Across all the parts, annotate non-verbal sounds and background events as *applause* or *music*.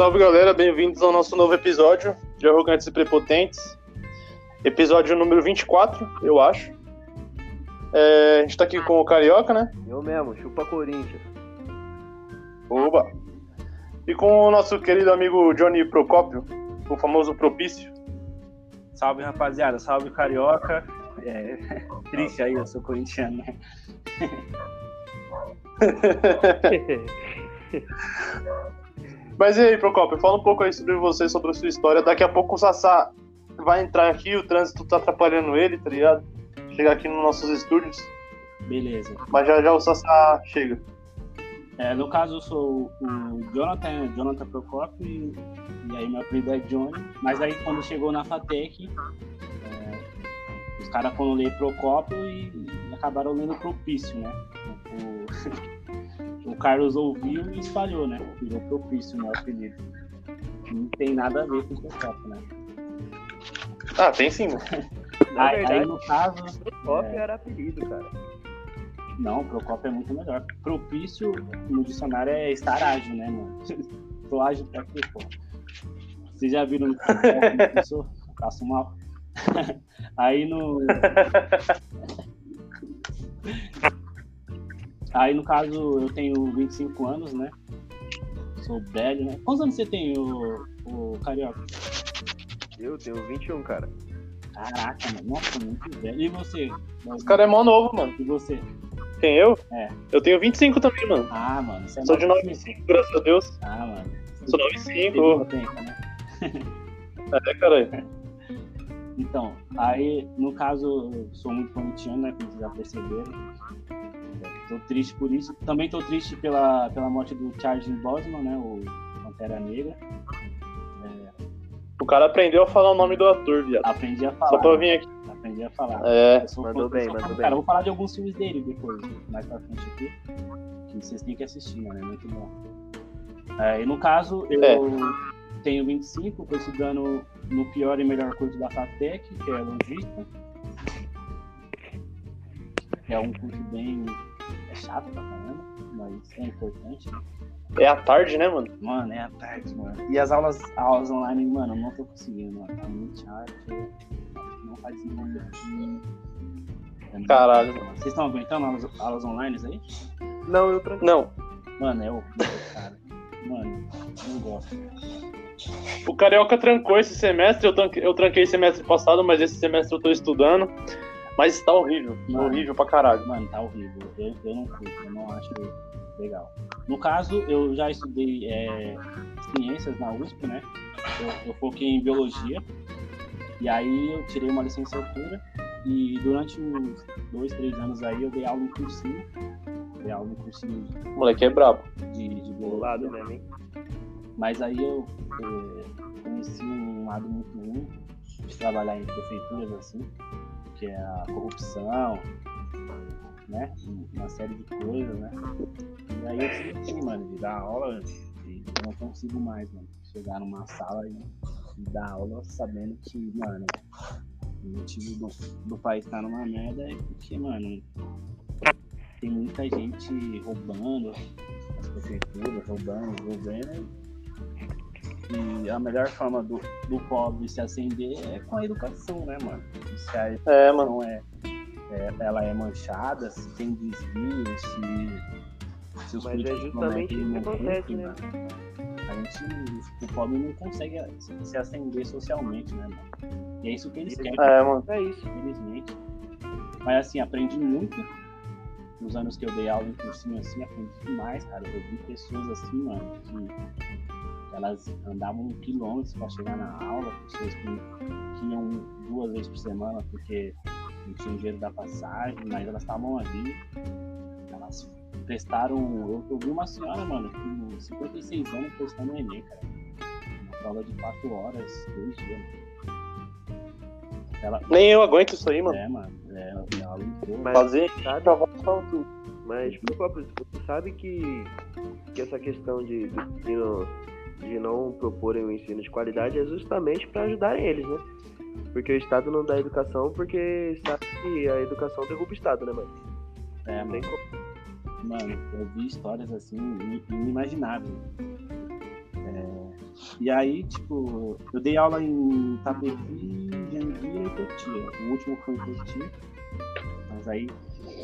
Salve galera, bem-vindos ao nosso novo episódio de Arrogantes e Prepotentes. Episódio número 24, eu acho. É, a gente tá aqui com o Carioca, né? Eu mesmo, chupa Corinthians. Oba! E com o nosso querido amigo Johnny Procópio, o famoso Propício. Salve rapaziada, salve carioca. É, *laughs* triste aí, eu sou corintiano, né? *laughs* *laughs* Mas e aí, Procópio, fala um pouco aí sobre você, sobre a sua história. Daqui a pouco o Sassá vai entrar aqui, o trânsito tá atrapalhando ele, tá ligado? Chegar aqui nos nossos estúdios. Beleza. Mas já já o Sassá chega. É, no caso, eu sou o Jonathan, Jonathan Procopio, e, e aí meu apelido é Johnny. Mas aí quando chegou na FATEC, é, os caras foram ler Procopio e, e acabaram lendo Propício, né? O *laughs* Carlos ouviu e espalhou, né? Virou Propício, meu apelido. Não tem nada a ver com Procopio, né? Ah, tem sim, *laughs* Aí, aí, verdade, no caso, Procópio era apelido, cara. não, Procopio é muito melhor. Propício no dicionário é estar ágil, né, mano? *laughs* Tô ágil pra quê, pô? Vocês já viram no sou? Eu Passo mal. *laughs* Aí no. Aí no caso eu tenho 25 anos, né? Sou velho, né? Quantos anos você tem, o, o Carioca? Eu tenho 21, cara. Caraca, mano. Nossa, muito velho. E você? Esse cara é mó novo, mano. E você? Quem eu? É. Eu tenho 25 também, mano. Ah, mano. Você é Sou de novo. 95, graças a Deus. Ah, mano. Sou Teve 95. pouco tempo, né? *laughs* É, caralho. Então, aí, no caso, eu sou muito corintiano, né? Como vocês já perceberam. Tô triste por isso. Também tô triste pela, pela morte do Charles Bosman, né? O Pantera Negra. É, O cara aprendeu a falar o nome do ator, viado. aprendi a falar. Só pra eu vir aqui. Aprendi a falar. É. Eu sou Mandou fã- bem, mandou do Cara, bem. eu vou falar de alguns filmes dele depois, mais pra frente aqui. Que vocês têm que assistir, mano. É muito bom. É, e no caso, eu É. tenho 25, tô estudando no pior e melhor curso da FATEC, que é logística. É um curso bem. É chato pra caramba, mas é importante. É à tarde, né, mano? Mano, é a tarde, mano. E as aulas, aulas online, mano, eu não tô conseguindo, mano. Tá muito chato. Não faz sentido. É Caralho. mano. Vocês estão aguentando aulas, aulas online aí? Não, eu tranquilo. Não. Mano, é horrível, cara. Mano, não gosto. O Carioca trancou esse semestre, eu tranquei, eu tranquei semestre passado, mas esse semestre eu tô estudando. Mas tá horrível. Mano. Horrível pra caralho. Mano, tá horrível. Eu, eu não curto, eu não acho legal. No caso, eu já estudei é, ciências na USP, né? Eu, eu foquei em biologia. E aí eu tirei uma licenciatura. E durante uns dois, três anos aí eu dei aula em cursinho. Dei aula em cursinho O moleque é brabo. de, de Bolado biologia. mesmo, hein? Mas aí eu eh, conheci um lado muito ruim de trabalhar em prefeituras assim, que é a corrupção, né? Uma série de coisas, né? E aí eu desisti, mano, de dar aula eu não consigo mais, mano. Chegar numa sala e, dar aula sabendo que, mano, o motivo do, do país estar numa merda é porque, mano, tem muita gente roubando as prefeituras, roubando o governo e a melhor forma do, do pobre se ascender é com a educação, né, mano? Se a É, mano. educação é, é- ela é manchada, se tem desvio, se, se os Mas é políticos justamente prometem e isso não que acontece, né? mano. A gente, o pobre não consegue se, ascender socialmente, né, mano? E é isso que eles querem, É, mano. É isso. infelizmente. Mas assim, aprendi muito nos anos que eu dei aula em cursinho assim, aprendi demais, cara. Eu vi pessoas assim, mano, que elas andavam quilômetros para chegar na aula, pessoas que, que iam duas vezes por semana porque não tinham dinheiro da passagem, mas elas estavam ali, elas prestaram. Eu, eu vi uma senhora, mano, com 56 anos prestando o Enem, cara. Uma prova de 4 horas, dois dias. Ela, Nem eu aguento isso aí, mano. é, mano, é, ela lutou. Mas Fazer sabe, tudo. mas você sabe que, que essa questão de, de, de não- de não proporem o ensino de qualidade é justamente para ajudarem eles, né? Porque o Estado não dá educação porque sabe que a educação derruba o Estado, né, mano? É, Não tem mano. como. Mano, eu vi histórias assim in- inimagináveis. É, E aí, tipo, eu dei aula em Tapevi, Jandira e Cotia. O último foi em Cotia. Mas aí.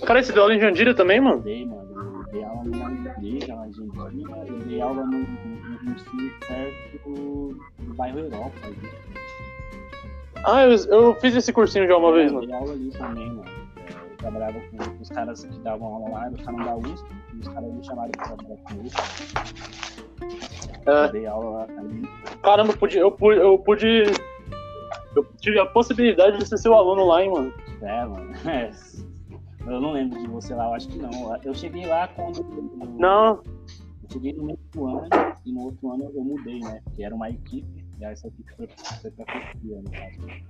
Cara, você deu aula em Jandira também, mano? Dei, mano. Eu dei aula na igreja lá em Jandira. Eu dei aula no ensino perto do bairro Europa. Ali. Ah, eu, eu fiz esse cursinho já uma vez, eu mano. dei aula ali também, mano. Eu trabalhava com os caras que davam aula lá, eles estavam da USP, e os caras me chamaram pra trabalhar com eles. É. Eu dei aula lá também. Caramba, eu pude, eu pude, eu pude. Eu tive a possibilidade de ser seu aluno lá, hein, mano. É, mano. *laughs* É. Eu não lembro de você lá, eu acho que não. Eu cheguei lá quando. Não, Eu cheguei no mesmo ano e no outro ano eu mudei, né? Que era uma equipe, e aí essa equipe foi, foi pra Cotia, no caso.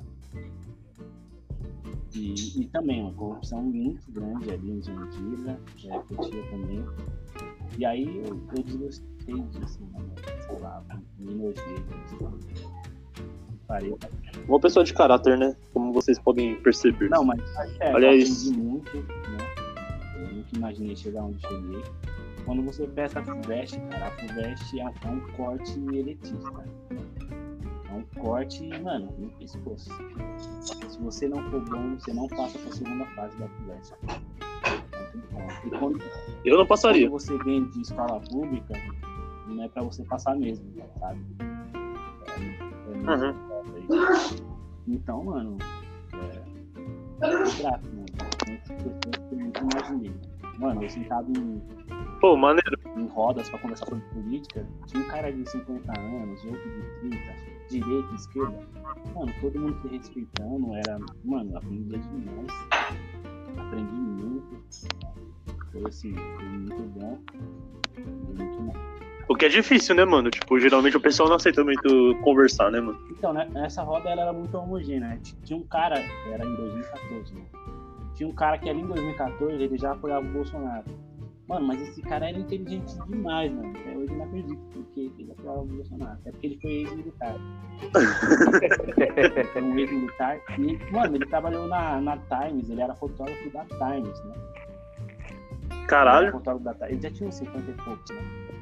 E, e também uma corrupção muito grande ali em Jandira, é, Cotia também. E aí eu, eu desgostei disso, mano. Sei lá, me nojei Parei. uma pessoa de caráter, né? Como vocês podem perceber. Não, mas é, Olha eu muito, né? Eu nunca imaginei chegar onde cheguei. Quando você peça a FUVEST, cara, a FUVEST é um, é um corte elitista. É um corte, mano, no pescoço. Se você não for bom, você não passa pra segunda fase da FUVEST. Quando, Eu não quando passaria. você vem de escola pública, não é pra você passar mesmo, sabe? É, é Uhum. Então, mano, é. é grato, mano. Muitas pessoas que eu nunca imaginei. Mano, eu sentado em, Pô, maneiro. em rodas pra conversar sobre política, tinha um cara de 50 anos, outro de 30, direita, esquerda. Mano, todo mundo se respeitando, era. Mano, aprendi demais. Aprendi muito. Foi assim, foi muito bom. Foi muito bom. O que é difícil, né, mano? Tipo, geralmente o pessoal não aceita muito conversar, né, mano? Então, né, essa roda ela era muito homogênea, né? Tinha um cara, era em 2014, né? Tinha um cara que ali em 2014 ele já apoiava o Bolsonaro. Mano, mas esse cara era inteligente demais, mano. Até hoje eu não acredito porque ele apoiava o Bolsonaro. Até porque ele foi ex-militar. *laughs* Foi um ex-militar. E, mano, ele trabalhou na, na Times, ele era fotógrafo da Times, né? Ele Caralho. fotógrafo da Times. Ele já tinha uns 50 e poucos, né?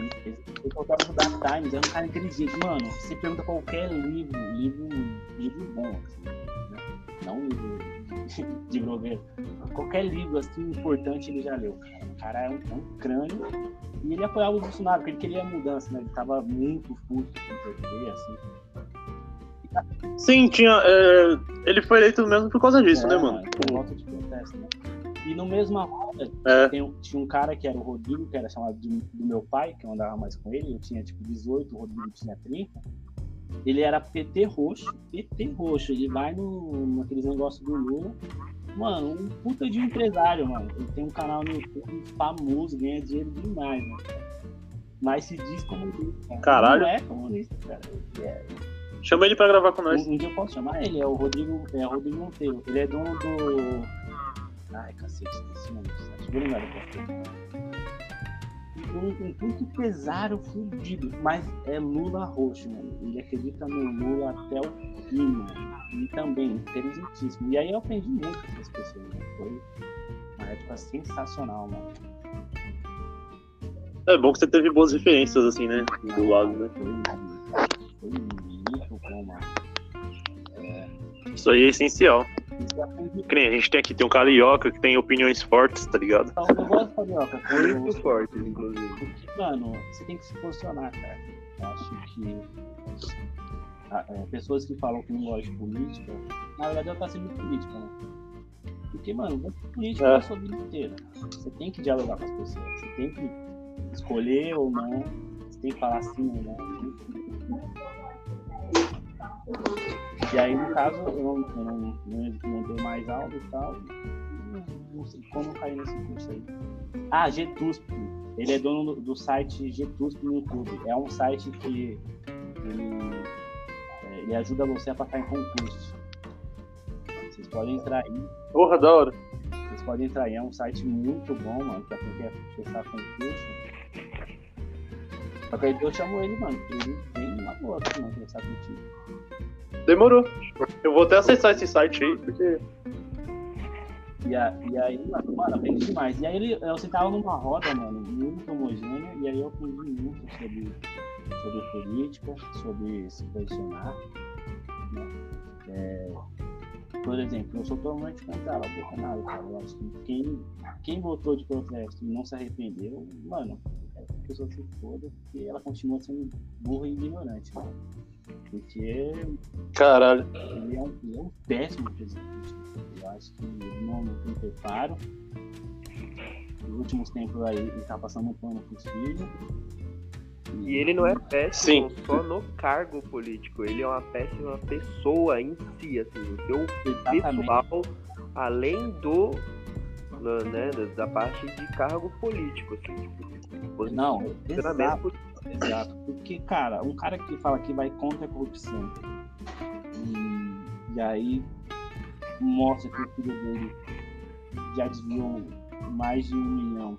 É, ele, ele, ele fotógrafo da Times, era um cara inteligente. Mano, você pergunta qualquer livro, livro, livro bom, assim, né? Não livro de, blogueiro. Qualquer livro, assim, importante ele já leu, cara. O cara é um, é um crânio. E ele apoiava o Bolsonaro, porque ele queria mudança, né? Ele tava muito puto com o PT, assim. Sim, tinha. é, Ele foi eleito mesmo por causa disso, É, né, mano? Por volta de protesto, né? E no mesma roda, É. tem tinha um cara que era o Rodrigo, que era chamado de- do meu pai, que eu andava mais com ele, eu tinha tipo 18, o Rodrigo tinha 30. Ele era PT roxo, PT roxo, ele vai no, naqueles negócios do Lula. Mano, um puta de empresário, mano. Ele tem um canal no YouTube famoso, ganha dinheiro demais, mano. Mas se diz comunista. cara. Caralho. Não é comunista, cara. Ele é- Chama ele pra gravar com nós. um, um dia eu posso chamar ele, é o Rodrigo, é o Rodrigo Monteiro. Ele é dono do. Ai, cacete, esqueci o nome do site. Vou lembrar depois. Um, puto empresário fudido, mas é Lula roxo, mano. Ele acredita no Lula até o fim, mano. E também, inteligentíssimo. E aí eu aprendi muito com essas pessoas, né? Foi uma época sensacional, mano. É bom que você teve boas referências, assim, né? Do lado, né? Foi, foi muito bom, mano. Isso aí é essencial. Que nem a gente tem aqui, tem um carioca que tem opiniões fortes, tá ligado? Então, eu gosto de carioca. Muito forte, inclusive. Porque, mano, você tem que se posicionar, cara. Eu acho que ah, é, pessoas que falam que não gostam de política, na verdade ela tá sendo política, né? Porque, mano, você é política É. é. a sua vida inteira. Você tem que dialogar com as pessoas. Você tem que escolher ou não. Você tem que falar sim ou não. E aí, no caso, eu não, eu não, não, não dei mais aula e tal. Não, não sei como cair nesse curso aí. Ah, GTUSP. Ele é dono do, do site GTUSP no YouTube. É um site que ele, é, ele ajuda você a passar em concurso. Vocês podem entrar aí. Porra, da hora. Vocês podem entrar aí. É um site muito bom, mano, pra quem quer prestar concurso. Só que aí eu chamo ele, mano, porque ele vem na boa mano, conversar contigo. Demorou. Eu vou até acessar esse site aí, porque. E, a, e aí, mano, mano, demais. E aí ele, eu sentava numa roda, mano, muito homogênea, e aí eu aprendi muito sobre sobre política, sobre se posicionar. Né? É, por exemplo, eu sou totalmente contra o Bolsonaro, cara. Eu acho que quem, quem votou de protesto e não se arrependeu, mano, a pessoa se foda, porque ela continua sendo burra e ignorante, mano. Porque Caralho. ele é um, ele é um péssimo presidente. Eu acho que ele não, não tem preparo. Nos últimos tempos aí ele tá passando um pano pros filhos. E ele não é péssimo Sim. só no cargo político, ele é uma péssima pessoa em si, assim, o seu pessoal, além do, né, da- parte de cargo político, assim, tipo, Não, exato. político. Exato, porque, cara, um cara que fala que vai contra a corrupção e, e aí mostra que o filho dele já desviou mais de um milhão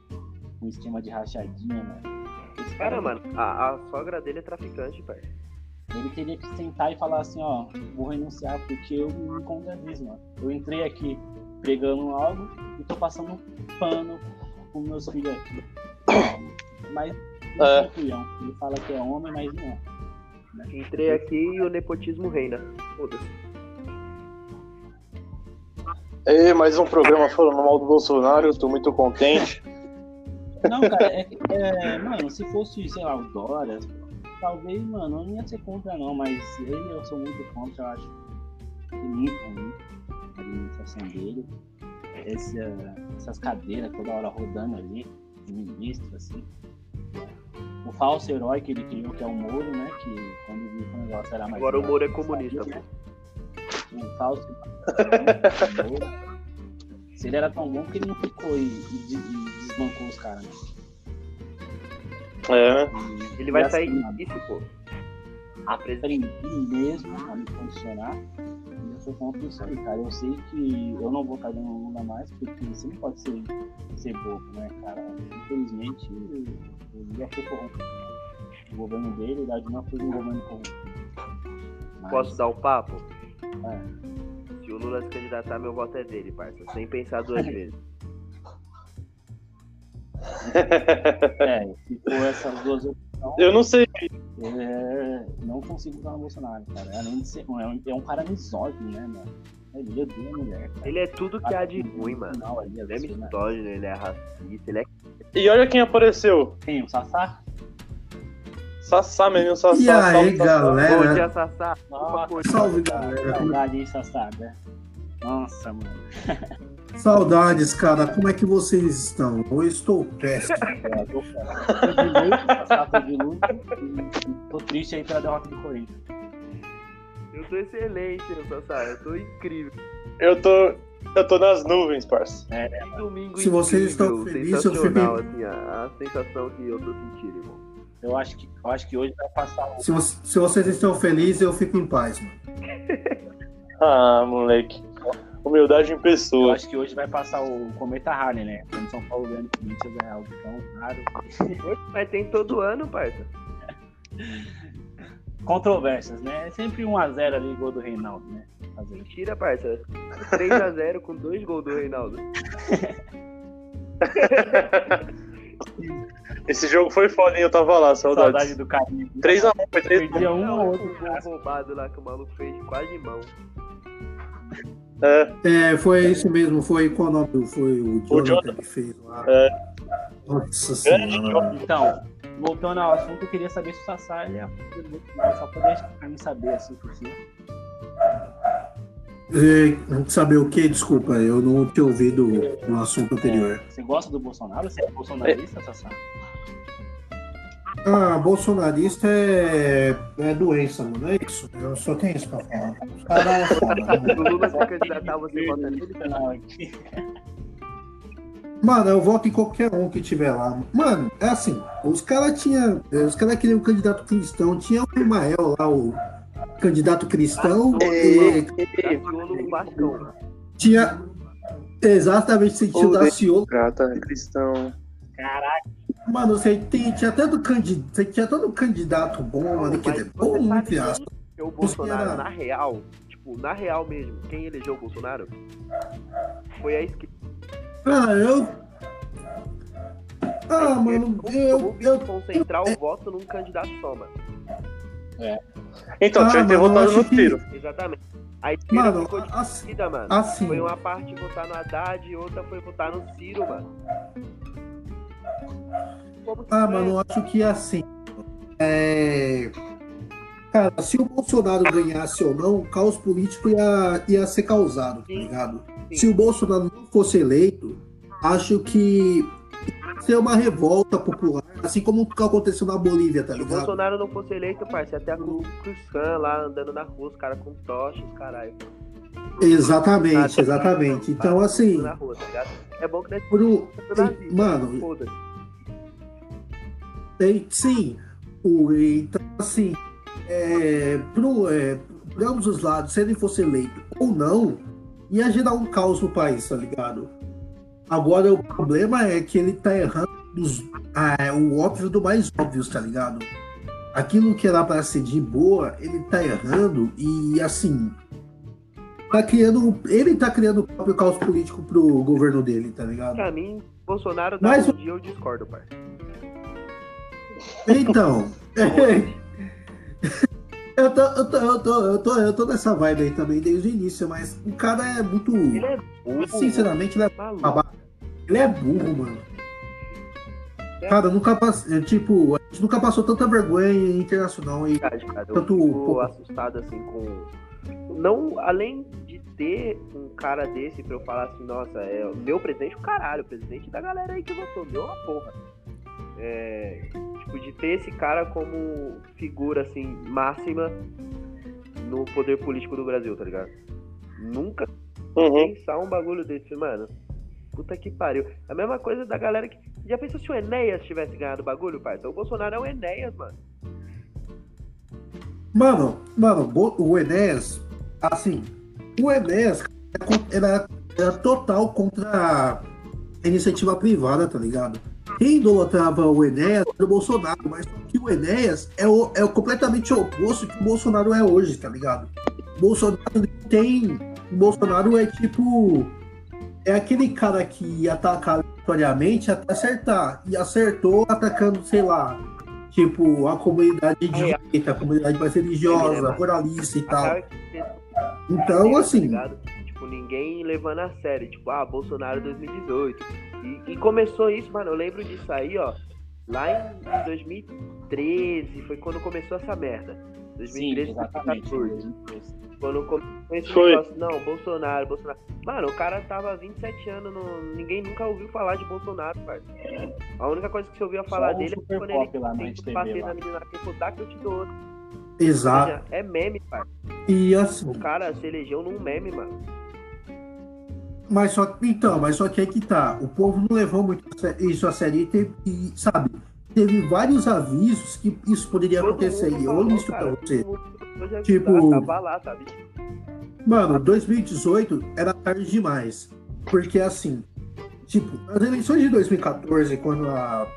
com esquema de rachadinha, mano. Esse Cara, mano, a, a sogra dele é traficante, pai. Ele teria que sentar e falar assim, ó, vou renunciar porque eu me contradiz, mano. Eu entrei aqui pegando algo e tô passando pano com meus filhos aqui. Mas É. é. Ele fala que é homem, mas não é. Entrei aqui e o nepotismo reina. Foda-se. E mais um programa falando mal do Bolsonaro, eu tô muito contente. Não, cara, é, que, é, mano, se fosse, sei lá, o Dória, talvez, mano, eu não ia ser contra não, mas ele eu sou muito contra, eu acho que é muito ruim a administração dele. Esse, ah, essas cadeiras toda hora rodando ali, ministro, assim. O falso herói que ele criou, que é o Moro, né? Que quando viu que o negócio era mais. Agora o Moro é comunista, sabia, né? O falso. Se ele era tão bom que ele não ficou e, e e desbancou os caras, né? É? E- Ele vai e sair assim, disso, pô. aprendi mesmo a me posicionar eu sou contra isso aí, cara. Eu sei que eu não vou estar dando Lula mais, porque você não pode ser, ser bobo, né, cara? Infelizmente, o Lula foi corrompido. O governo dele, da Dilma, foi um governo corrompido. Mas- Posso dar um papo? É. Se o Lula se candidatar, meu voto é dele, parça. Sem pensar duas *laughs* vezes. *laughs* É, se for essas duas opções, Eu não sei. é, não consigo votar no Bolsonaro, cara. Além de ser. É um, é um cara misógino, né, mano? Ele odeia a mulher, cara. Ele é tudo que há de ruim, mano. Ele é né? misógino, ele é racista, ele é E olha quem apareceu. Quem? O Sassá? Sassá, menino Sassá. E aí, salve, Sassá. Bom galera? dia, Sassá. Nossa, Salve, galera. Saudade aí, Sassá, né? Nossa, mano. *laughs* Saudades, cara. Como é que vocês estão? Eu estou péssimo. *laughs* Cara, tô triste aí pela derrota do Corinthians. Eu tô excelente, Sassá. Eu tô incrível. Eu tô. Eu tô nas nuvens, parça. Que domingo Se vocês incrível, estão felizes, eu fico- assim, a, a sensação que eu tô sentindo, irmão. Eu acho que, eu acho que hoje vai passar. Se, se vocês estão felizes, eu fico em paz, mano. Ah, moleque. Humildade em Eu pessoa. acho que hoje vai passar o Cometa Harley, né? Quando São Paulo ganha o Corinthians é algo tão raro. Mas tem todo ano, parça. *laughs* Controvérsias, né? É sempre 1x0 ali, gol do Reinaldo, né? Fazer. Mentira, parça. 3x0 com dois gols do Reinaldo. *laughs* Esse jogo foi foda, hein? Eu tava lá, Saudade saudades. do carinho. 3x1, foi 3x1. Perdia um ou outro. gol roubado lá que o maluco fez quase mão. É, É, foi isso mesmo. Foi qual o nome? Foi o Jonathan, Jonathan. que fez lá. É. Nossa senhora. Então, voltando ao assunto, eu queria saber se o Sassá ele é só pra mim saber assim por cima. É, saber o que? Desculpa, eu não tinha ouvido no assunto anterior. Você gosta do Bolsonaro? Você é bolsonarista, Sassá? Ah, bolsonarista é, é doença, mano. É isso. Eu só tenho isso pra falar. Os caras é o Lula se candidatar, você vota nele? Mano, eu voto em qualquer um que tiver lá. Mano, é assim, os caras tinham. Os caras queriam um candidato cristão. Tinha o Imael lá, o candidato cristão. E Daciolo no Vascão. tinha exatamente sentido O da Ciolo. Cristão. Caraca, Mano, você tem, tinha tanto candidato. Você tinha tanto candidato bom, mano. Quer dizer, Mas você bom, entre aspas. que o Bolsonaro, Os na real, tipo, na real mesmo, quem elegeu o Bolsonaro foi a esquerda. Ah, eu. Ah, mano, eu. Eu concentrar o voto num candidato só, mano. Então, Ah, tinha que ter mano, eu votado no que- Ciro. Exatamente. A esquerda Mano, ficou assim, dividida, mano. assim, Foi uma parte votar no Haddad e outra foi votar no Ciro, mano. Ah, foi? mano, eu acho que assim. É... Cara, se o Bolsonaro ganhasse ou não, o caos político ia, ia ser causado, tá ligado? Sim. Se o Bolsonaro não fosse eleito, acho que ia ser uma revolta popular, assim como o que aconteceu na Bolívia, tá Se o ligado? Bolsonaro não fosse eleito, parceiro, até a Klan lá andando na rua, os caras com tochas, caralho. Exatamente, exatamente. Então, assim, tá ligado? É bom que nós mano, Foda-se. Tem, sim. O, então, assim, é, pro, é, ambos os lados, se ele fosse eleito ou não, ia gerar um caos no país, tá ligado? Agora, o problema é que ele tá errando dos, ah, o óbvio do mais óbvio, tá ligado? Aquilo que era pra ser de boa, ele tá errando e, assim, tá criando, ele tá criando o próprio caos político pro governo dele, tá ligado? Pra mim, Bolsonaro dá Mas um dia eu discordo, parceiro. Então, *laughs* eu, tô, eu, tô, eu, tô, eu, tô, eu tô nessa vibe aí também desde o início, mas o cara é muito. Ele é burro, Sinceramente, ele é maluco. babaca. Ele é burro, mano. Cara, nunca passei. Tipo, a gente nunca passou tanta vergonha internacional e. verdade, cara. Eu Tanto fico assustado assim com. Não, além de ter um cara desse pra eu falar assim, nossa, é o meu presidente, o caralho, o presidente da galera aí que votou, deu uma porra. É, tipo, de ter esse cara como figura assim, máxima no poder político do Brasil, tá ligado? Nunca Uhum. pensar um bagulho desse, mano. Puta que pariu. A mesma coisa da galera que. Já pensou se o Enéas tivesse ganhado o bagulho, pai? Então o Bolsonaro é o Enéas, mano. Mano, mano, o Enéas, assim, o Enéas é con- era, era total contra a iniciativa privada, tá ligado? Quem idolatrava o Enéas era o Bolsonaro, mas que o Enéas é, o, é o completamente oposto que o Bolsonaro é hoje, tá ligado? O Bolsonaro tem. O Bolsonaro é tipo. É aquele cara que ia atacar aleatoriamente até acertar. E acertou atacando, sei lá, tipo, a comunidade de direita, a comunidade mais religiosa, moralista e tal. Então, tá assim? Tipo, ninguém levando a sério. Tipo, ah, Bolsonaro 2018. E, e começou isso, mano. Eu lembro disso aí, ó. Lá em, em 2013 foi quando começou essa merda. Sim, 2013, exatamente. 2014. Quando começou esse Foi. negócio, não, Bolsonaro, Bolsonaro. Mano, o cara tava há 27 anos, no... ninguém nunca ouviu falar de Bolsonaro, parceiro. A única coisa que você ouvia falar Só dele é quando ele lá na tem bater lá. na menina que for dar que eu te dou outra. exato. Seja, É meme, parceiro. E assim, O cara se elegeu num meme, mano. Mas só então, mas só que aí que tá. O povo não levou muito isso a sério e, teve, e, sabe, teve vários avisos que isso poderia Todo acontecer. E eu olho isso pra você. Tipo- Tava lá, sabe? Mano, 2018 era tarde demais. Porque assim, tipo, as eleições de 2014, quando a,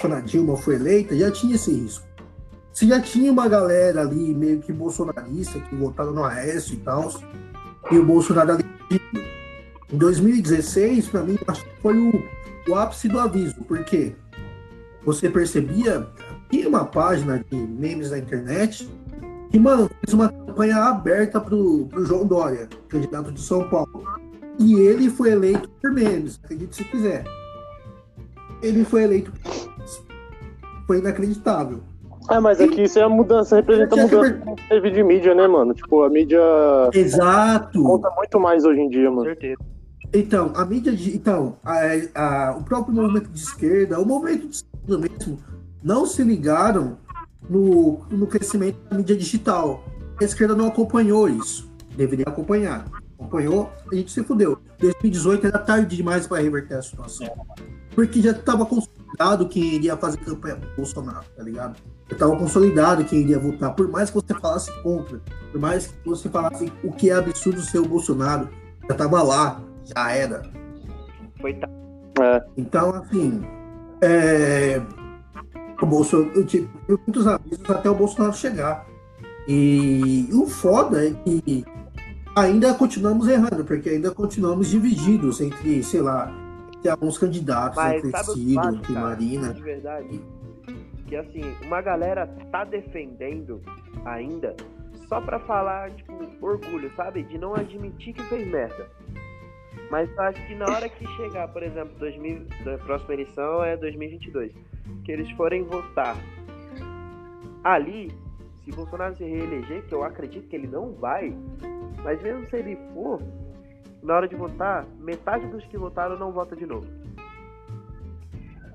quando a Dilma foi eleita, já tinha esse risco. Se já tinha uma galera ali meio que bolsonarista, que votaram no Aécio e tal, e o Bolsonaro ali. Em 2016, pra mim, acho que foi o, o ápice do aviso, porque você percebia, tinha uma página de memes na internet que, mano, fez uma campanha aberta pro, pro João Dória, candidato de São Paulo. E ele foi eleito por memes, acredite se quiser. Ele foi eleito por memes. Foi inacreditável. Ah, mas aqui isso é a mudança, representa a que mudança que teve de mídia, né, mano? Tipo, a mídia Exato! conta muito mais hoje em dia, Com mano. certeza. Então, a mídia de, então, a- a- o próprio movimento de esquerda, o movimento de esquerda mesmo, não se ligaram no, no crescimento da mídia digital. A esquerda não acompanhou isso. Deveria acompanhar. Acompanhou, a gente se fudeu. 2018 era tarde demais para reverter a situação. Porque já estava consolidado quem iria fazer campanha pro Bolsonaro, tá ligado? Já estava consolidado quem iria votar. Por mais que você falasse contra, por mais que você falasse o que é absurdo ser o Bolsonaro, já estava lá, já era. Foi tá. É. Então, assim, é, o Bolsonaro, eu tive muitos avisos até o Bolsonaro chegar. E o foda é que ainda continuamos errando, porque ainda continuamos divididos entre, sei lá, entre alguns candidatos, Mas entre Ciro, entre cara? Marina. De verdade. Que assim, uma galera tá defendendo ainda só pra falar, tipo, orgulho, sabe? De não admitir que fez merda. Mas eu acho que na hora que chegar, por exemplo, 2000, a próxima eleição é 2022, que eles forem votar ali, se Bolsonaro se reeleger, que eu acredito que ele não vai, mas mesmo se ele for, na hora de votar, metade dos que votaram não vota de novo.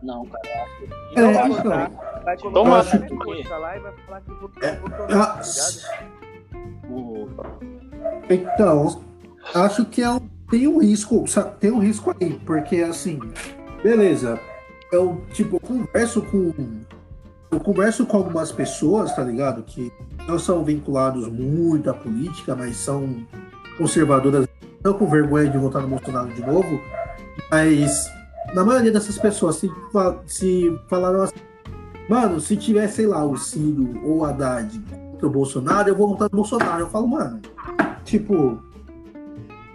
Não, cara, eu acho que. É, eu vai então. votar, vai colocar coisa lá e vai falar que votou É, Bolsonaro, tá ligado? Então, acho que é um, tem um risco, tem um risco aí, porque assim, beleza, eu tipo eu converso com eu converso com algumas pessoas, tá ligado, que não são vinculados muito à política, mas são conservadoras, não com vergonha de votar no Bolsonaro de novo, mas na maioria dessas pessoas se, se falaram assim, mano, se tiver, sei lá, o Ciro ou o Haddad contra o Bolsonaro, eu vou votar no Bolsonaro. Eu falo, mano, Tipo.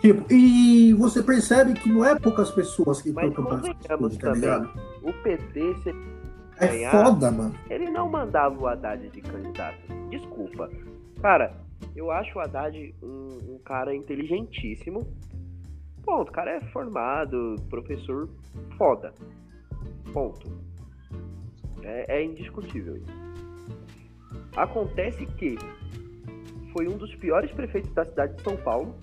Tipo, e você percebe que não é poucas pessoas que Mas estão campanhando convenhamos tá ligado? o PT, se É ganhar- foda, mano. ele não mandava o Haddad de candidato. Desculpa. Cara, eu acho o Haddad um, um cara inteligentíssimo. Ponto. O cara é formado, professor foda. Ponto. É, é indiscutível isso. Acontece que foi um dos piores prefeitos da cidade de São Paulo.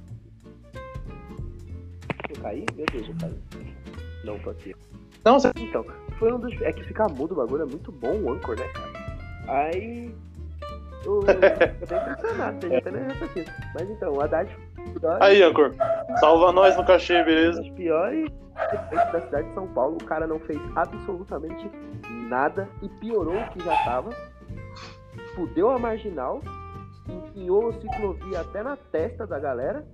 Eu caí? Meu Deus, eu caí. Não, tô aqui. Não, você... Então, foi um dos. É que ficar mudo o bagulho é muito bom o Anchor, né, cara? Aí. O... Eu tô *laughs* impressionado, gente até nem raciocínio. Mas então, o Haddad piores- Aí, Ancor. Salva nós no cachê, um beleza? dos piores prefeitos da cidade de São Paulo. O cara não fez absolutamente nada e piorou o que já tava. Fudeu a marginal, enfiou o ciclovia até na testa da galera.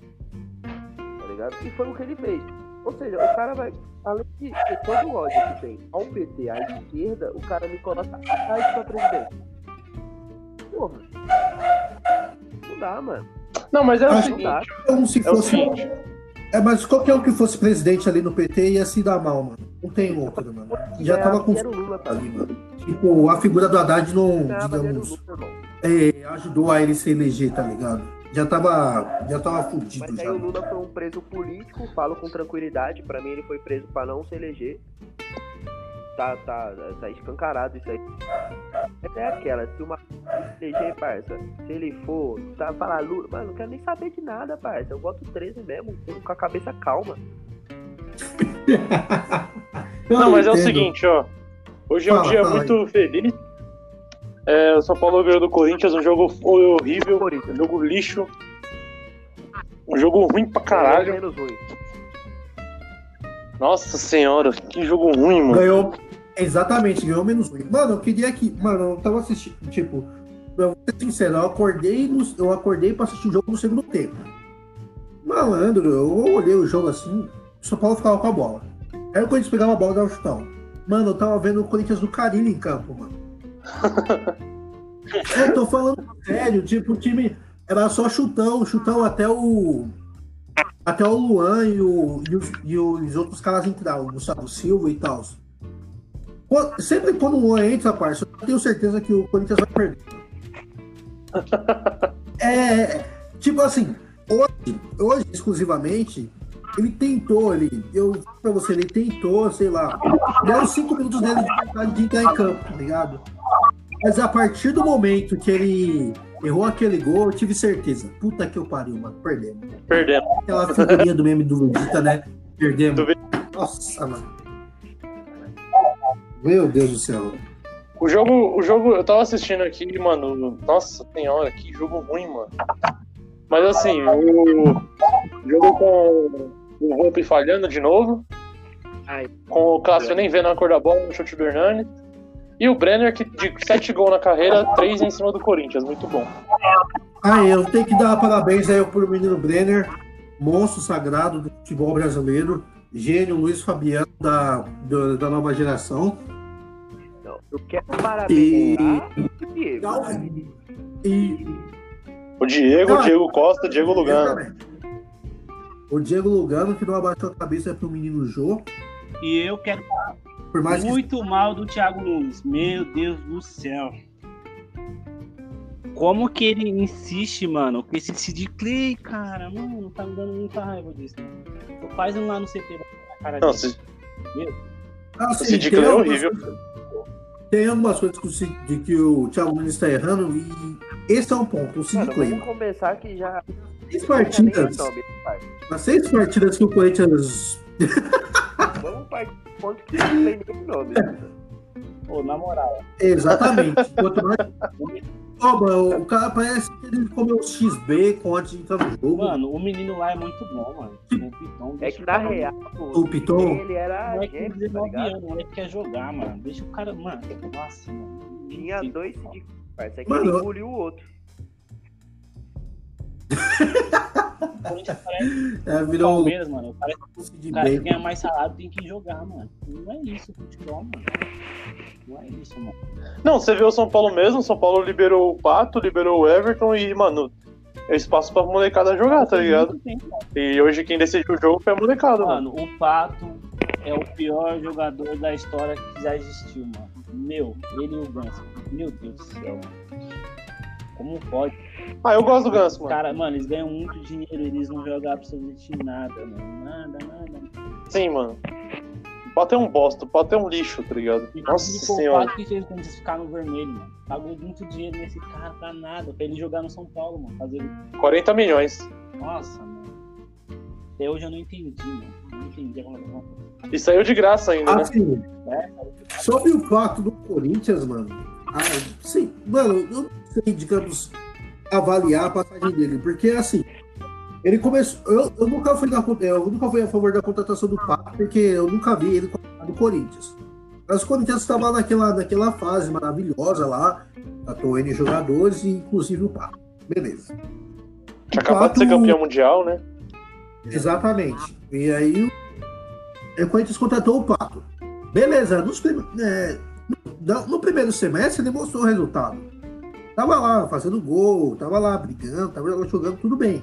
Ligado? E foi o que ele fez. Ou seja, o cara vai. Além de ter todo o ódio que tem ao PT, à esquerda, o cara me coloca atrás pra presidente. Porra. Não dá, mano. Não, mas é o seguinte. Como se É o fosse. seguinte. É, mas qualquer um que fosse presidente ali no PT ia se dar mal, mano. Não tem outro, mano. Já tava com Lula, ali, mano. Tipo, a figura do Haddad não, Não, digamos, Lula, é, ajudou a ele se eleger, tá ligado? Já tava, já tava fudido Mas aí já. o Lula foi um preso político, falo com tranquilidade. Pra mim, ele foi preso pra não se eleger. Tá, tá, tá escancarado isso aí. É aquela, se uma se eleger, parça, se ele for, tá, falar Lula, mano, não quero nem saber de nada, parça. Eu voto 13 mesmo, com- a cabeça calma. *laughs* Não, mas é o seguinte, ó. Hoje é um Fala, dia fala muito feliz. É, o São Paulo ganhou do Corinthians, um jogo horrível, um Corinthians. jogo lixo. Um jogo ruim pra caralho. Menos ruim. Nossa senhora, que jogo ruim, mano. Ganhou. Exatamente, ganhou menos ruim. Mano, eu queria que. Mano, eu tava assistindo. Tipo, eu vou ser sincero, eu acordei, no, eu acordei pra assistir o jogo no segundo tempo. Malandro, eu olhei o jogo assim, o São Paulo ficava com a bola. Aí o Corinthians pegava a bola e dava um chutão. Mano, eu tava vendo o Corinthians do Carilho em campo, mano. Eu *laughs* tô falando sério, tipo, o time era só chutão, chutão até o. Até o Luan e, o, e, os, e os outros caras entraram, o Gustavo Silva e tal. Sempre quando o Luan entra, parça, eu tenho certeza que o Corinthians vai perder. *laughs* É, tipo assim, hoje, hoje exclusivamente, ele tentou, ele, eu pra você, ele tentou, sei lá, deu 5 minutos dele de vontade de entrar em campo, tá ligado? Mas a partir do momento que ele errou aquele gol, eu tive certeza. Puta que eu pariu, mano, perdemos. Perdendo. Aquela figurinha do meme do Vegeta, né? Perdemos. Nossa, mano. Meu Deus do céu. O jogo, o jogo, eu tava assistindo aqui, mano. Nossa senhora, que jogo ruim, mano. Mas assim, o jogo com o Volpe falhando de novo. Ai. Com o Cássio nem vendo a cor da bola no chute do Hernani. E o Brenner, que de 7 gols na carreira, 3 em cima do Corinthians. Muito bom. Ah, eu tenho que dar parabéns aí pro menino Brenner, monstro sagrado do futebol brasileiro, gênio Luiz Fabiano da, do- da nova geração. Eu quero parabenizar o Diego. E O Diego, o Diego Costa, Diego Lugano. O Diego Lugano, que não abaixou a cabeça pro menino Jô, E eu quero por mais que muito mal do Thiago Nunes. Meu Deus do céu. como que ele insiste, mano, com esse Sid Clay, cara, mano, tá me dando muita raiva disso. Tô quase lá no CT cara Não, dele. Sid- Assim, o Sid tem Clay é algumas horrível. coisas- Tem algumas coisas que o, Sid- de que o Thiago Nunes está errando e esse é um ponto. O Sid Clay. vamos começar que já. Seis partidas, nas seis partidas que o Corinthians. Vamos partir ponto que não tem nem nome. Pô, na moral, Exatamente. *laughs* Quanto mais. Ó, mano, o cara parece que ele comeu XB antes de entrar no jogo. mano, o menino lá é muito bom, mano. O Piton, É que na cara- real, O Piton. ele era O moleque tem gêmeo, tá 19 ligado? anos, o moleque quer jogar, mano. Deixa o cara, mano. Nossa, mano. Tinha dois é que Mano, ele engoliu o outro. Corinthians *laughs* parece É, virou o Palmeiras, mano. Parece que o cara que ganha mais salário tem que jogar, mano. Não é isso, futebol, mano. Não é isso, mano. Não, você vê o São Paulo mesmo, São Paulo liberou o Pato, liberou o Everton e, mano, é espaço pra molecada jogar, tá ligado? E hoje quem decidiu o jogo foi a molecada, mano. Mano, o Pato é o pior jogador da história que já existiu, mano. Meu, ele e o Ganso. Meu Deus do céu, mano. Como pode? Ah, eu gosto do Ganso, mano. Cara, mano, eles ganham muito dinheiro, eles não jogam absolutamente nada, mano. Nada, nada. Sim, mano. O Pato é um bosta, o Pato é um lixo, tá ligado? Nossa foi o senhora. Pato que fez quando eles ficaram no vermelho, mano. Pagou muito dinheiro nesse cara pra nada, pra ele jogar no São Paulo, mano. Fazer... 40 milhões. Nossa, mano. Até hoje eu não entendi, mano. Não entendi como é E saiu de graça ainda, né? Assim, sobre o fato do Corinthians, mano. Ah, sim, mano, eu sei, digamos, avaliar a passagem dele, porque assim, ele começou. Eu, eu nunca fui na, eu nunca fui a favor da contratação do Pato, porque eu nunca vi ele no Corinthians. Mas o Corinthians estava naquela, naquela fase maravilhosa lá, atuou N jogadores, e inclusive o Pato. Beleza. Tinha acabado de ser campeão mundial, né? Exatamente. E aí o- Corinthians contratou o Pato. Beleza, nos é, no, no primeiro semestre ele mostrou o resultado. Tava lá fazendo gol, tava lá brigando, tava lá jogando tudo bem.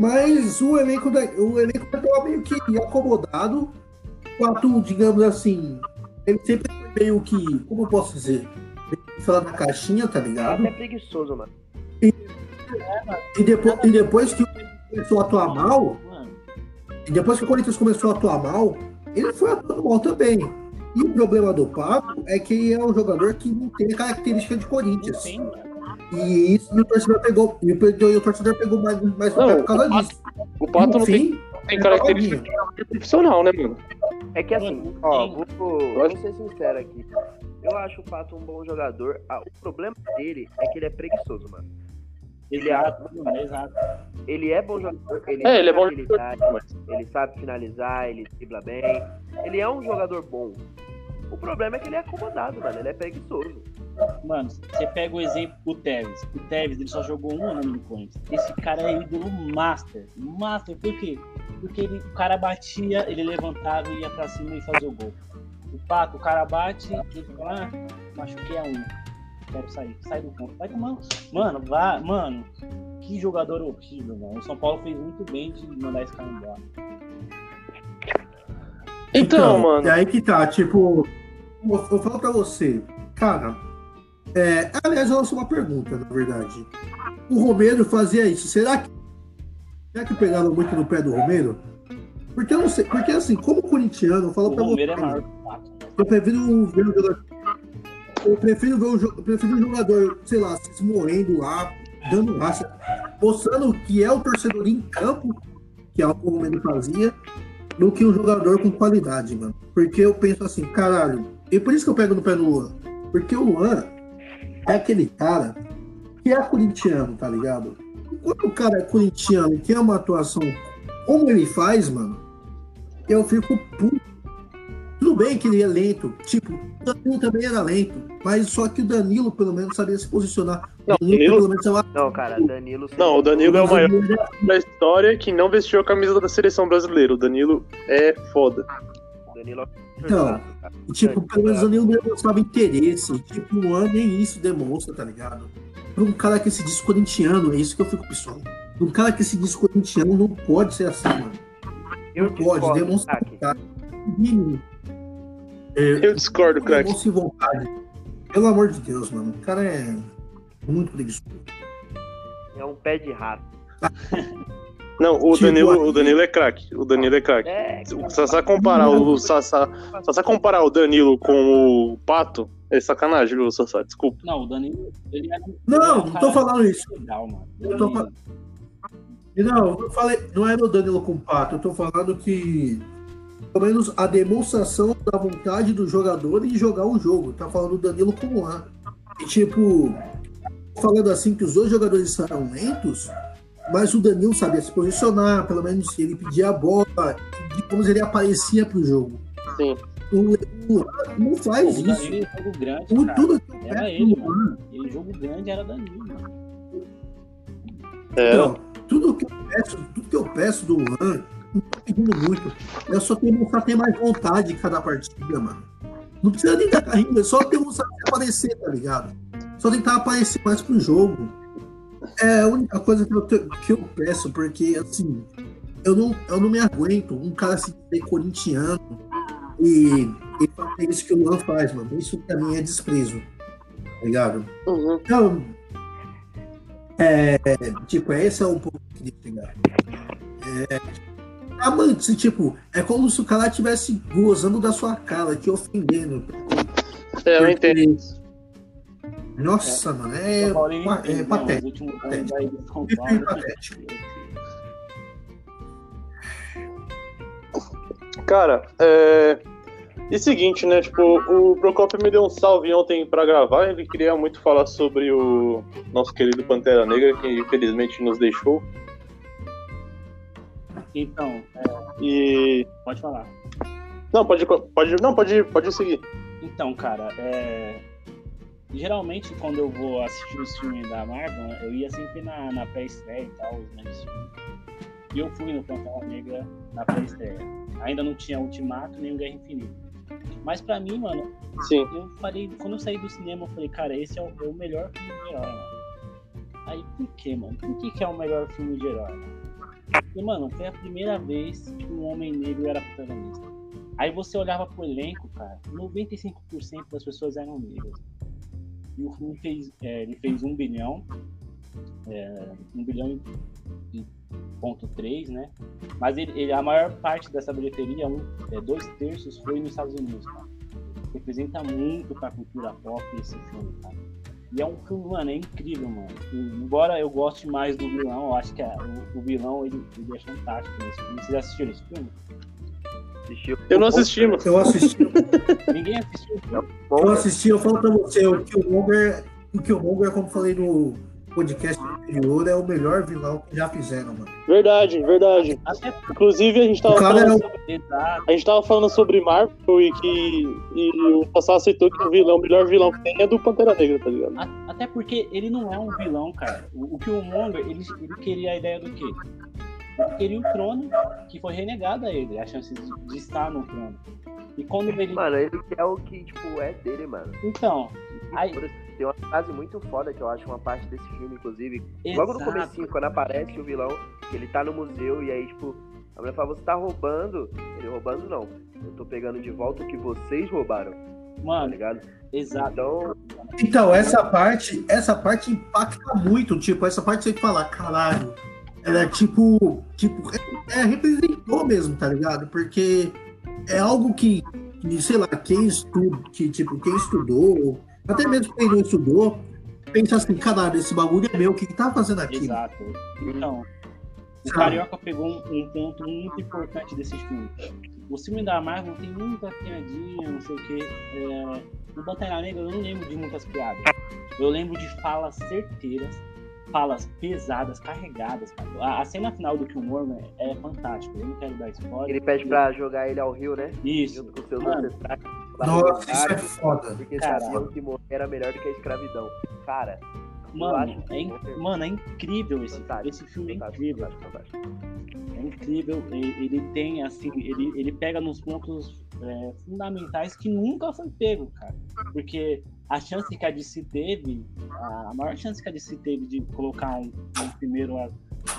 Mas o elenco, da, o elenco estava meio que acomodado. O Pato, digamos assim, ele sempre foi meio que, como eu posso dizer, fora da caixinha, tá ligado? Até preguiçoso, mano. E depois, e depois que o Corinthians começou a atuar mal, E depois que o Corinthians começou a atuar mal, ele foi atuando mal também. E o problema do Pato é que é um jogador que não tem característica de Corinthians. mano. E isso e o torcedor pegou. E o, e o torcedor pegou mais, mais Não, por causa o Pato- disso. O Pato não tem, tem é característica de profissional, né, mano? É que assim, ó, vou, Eu vamos ser sincero aqui. Eu acho o Pato um bom jogador. Ah, o problema dele é que ele é preguiçoso, mano. Ele é, Exato, mano, exato. ele é bom jogador, ele, É, ele é bom jogador. ele sabe finalizar, ele dribla bem. Ele é um jogador bom. O problema é que ele é acomodado, mano. Ele é preguiçoso. Mano, você pega o exemplo do Tevez. O Tevez, ele só jogou um ano no Corinthians. Esse cara é ídolo master. Master, por quê? Porque ele, o cara batia, ele levantava e ia pra cima e fazia o gol. O Pato, o cara bate, ele fala, ah, machuquei a unha. Quero sair. Sai do campo. Vai tomar. Mano, vá, mano. Que jogador horrível, mano. O São Paulo fez muito bem de mandar esse cara embora. Então, mano. É aí que tá, tipo, eu, eu falo pra você, cara. É, aliás, eu lanço uma pergunta, na verdade. O Romero fazia isso. Será que, será que pegaram muito no pé do Romero? Porque eu não sei. Porque assim, como corintiano, eu falo O pra Romero é você. maior que o Pato. né? Eu prefiro ver o jogador. Eu prefiro ver o, prefiro o jogador, sei lá, se esmoendo lá, dando raça, mostrando que é o torcedor em campo, que é o que o Romero fazia, do que um jogador com qualidade, mano. Porque eu penso assim, caralho, e por isso que eu pego no pé do Luan. Porque o Luan é aquele cara que é corintiano, tá ligado? Quando o cara é corintiano e tem uma atuação como ele faz, mano, eu fico puto. Tudo bem que ele é lento, tipo, o Danilo também era lento, mas só que o Danilo pelo menos sabia se posicionar. Não, o Danilo, Danilo- pelo menos, é uma- Não, cara, Danilo. Não, o Danilo é o maior da história que não vestiu a camisa da seleção brasileira. O Danilo é foda. Danilo é Então. Tipo, pelo menos o Danilo demonstrava interesse. Tipo, o Luan nem isso demonstra, tá ligado? Pra um cara que se diz corintiano, é isso que eu fico pessoal. Um cara que se diz corintiano não pode ser assim, mano. Eu pode, discordo, demonstra- craque. Mínimo. Eu discordo, craque. demonstre vontade. Pelo amor de Deus, mano. O cara é. Muito preguiçoso. É um pé de rato. *laughs* Não, o Tipo, Danilo, o Danilo é craque. O Danilo é craque. É, Se você comparar o Sassá, se você comparar o Danilo com o Pato, é sacanagem, viu, Sassá? Desculpa. Não, o Danilo, ele era Não, ele não tô falando isso. legal, mano. Eu tô Não, eu falei, não era o Danilo com o Pato, eu tô falando que pelo menos a demonstração da vontade do jogador em jogar o jogo. Tá falando do Danilo com o Luan. E tipo, falando assim que os dois jogadores são lentos, mas o Danilo sabia se posicionar, pelo menos ele pedia a bola, como ele aparecia pro jogo. Sim. O, o Luan não faz o isso. Danilo jogo grande, O, tudo que eu Era ele, do Luan, Ele jogo grande era Danilo, mano. É, Então, tudo que eu peço, tudo que eu peço do Luan, não tô pedindo muito. É só ter, mostrar ter mais vontade em cada partida, mano. Não precisa nem dar carrinho, é só ter mostrar aparecer, tá ligado? Só tentar aparecer mais pro jogo. É a única coisa que eu, te- que eu peço, porque assim, eu não, eu não me aguento um cara se dizer corintiano e, e fazer isso que o Luan faz, mano. Isso pra mim é desprezo. Tá ligado? uhum. Então, é, tipo, esse é o ponto que eu queria chegar. É, ah, mano, se, tipo, é como se o cara estivesse gozando da sua cara, te ofendendo. É, eu Porque- entendo. Nossa, mano, é, Paulo pa- entende, é né, patético. de São É Paulo. patético. Cara, é. E seguinte, né? Tipo, o Procopio me deu um salve ontem pra gravar. Ele queria muito falar sobre o nosso querido Pantera Negra, que infelizmente nos deixou. Então, é, E. pode falar. Não, pode. pode não, pode, pode seguir. Então, cara, é... geralmente quando eu vou assistir os filmes da Marvel, eu ia sempre na, na pré-estreia e tal, os grandes filmes. E eu fui no Pantera Negra na pré-estreia. Ainda não tinha Ultimato nem o Guerra Infinita. Mas pra mim, mano, Sim. eu falei, quando eu saí do cinema, eu falei, cara, esse é o, é o melhor filme de herói, mano. Aí, por quê, mano? Por que, que é o melhor filme de herói? mano? Porque, mano, foi a primeira vez que um homem negro era protagonista. Aí você olhava pro elenco, cara, 95% das pessoas eram negras. E o filme fez, é, ele fez um bilhão, é, um bilhão e, ponto três, né? Mas ele, ele- a maior parte dessa bilheteria, um, é, dois terços, foi nos Estados Unidos, cara. Representa muito pra cultura pop esse filme, cara. E é um filme, mano, é incrível, mano. E, embora eu goste mais do vilão, eu acho que a- o, o vilão ele, ele é fantástico nesse filme. Vocês assistiram esse filme? Assistiu. Eu não assisti, mano. Eu assisti, Ninguém assistiu o filme? eu assisti, eu falo pra você, o Killmonger, o Killmonger, como falei no podcast anterior, é o melhor vilão que já fizeram, mano. Verdade, verdade. Inclusive, a gente tava O cara falando, é o- exato. a gente tava falando sobre Marvel e que e o Sassá aceitou que o vilão, o melhor vilão que tem é do Pantera Negra, tá ligado? Até porque ele não é um vilão, cara. O, o Killmonger, ele, ele queria a ideia do quê? Ele queria o trono, que foi renegado a ele, a chance de, de estar no trono. E quando ele. Mano, ele é o que, tipo, é dele, mano. Então, Aí- Tem uma frase muito foda que eu acho uma parte desse filme, inclusive. Logo no exato. comecinho, quando aparece o vilão, que ele tá no museu e aí, tipo, a mulher fala, você tá roubando. Ele roubando não. Eu tô pegando de volta o que vocês roubaram, tá Mano, ligado? exato. Então, Então, essa parte, essa parte impacta muito, tipo, essa parte você fala, caralho, ela é tipo, tipo, é, é, representou mesmo, tá ligado? Porque é algo que, que, sei lá, quem estuda, que, tipo, quem estudou, até mesmo quem não estudou, pensa assim, caralho, esse bagulho é meu, o que que tá fazendo aqui? Exato. Então, o Sabe? Carioca pegou um, um ponto muito importante desse filme. O filme da Marvel tem muita piadinha, não sei o quê. É, no Pantera Negra eu não lembro de muitas piadas. Eu lembro de falas certeiras, falas pesadas, carregadas. cara. A, a cena final do Killmonger é fantástica. Eu não quero dar spoiler. ele pede pra jogar ele ao rio, né? Isso. Junto com seus Mano. ancestrais. Nossa, isso é foda. Porque Caralho. sabiam que morrer era melhor do que a escravidão. Cara, Mano, acho é, in- mano, é incrível esse, Fantástico, esse filme. É fantástico, incrível. fantástico, fantástico. É incrível, ele tem assim, ele, ele pega nos pontos é, fundamentais que nunca foi pego, cara. Porque a chance que a DC teve, a maior chance que a DC teve de colocar um, um primeiro,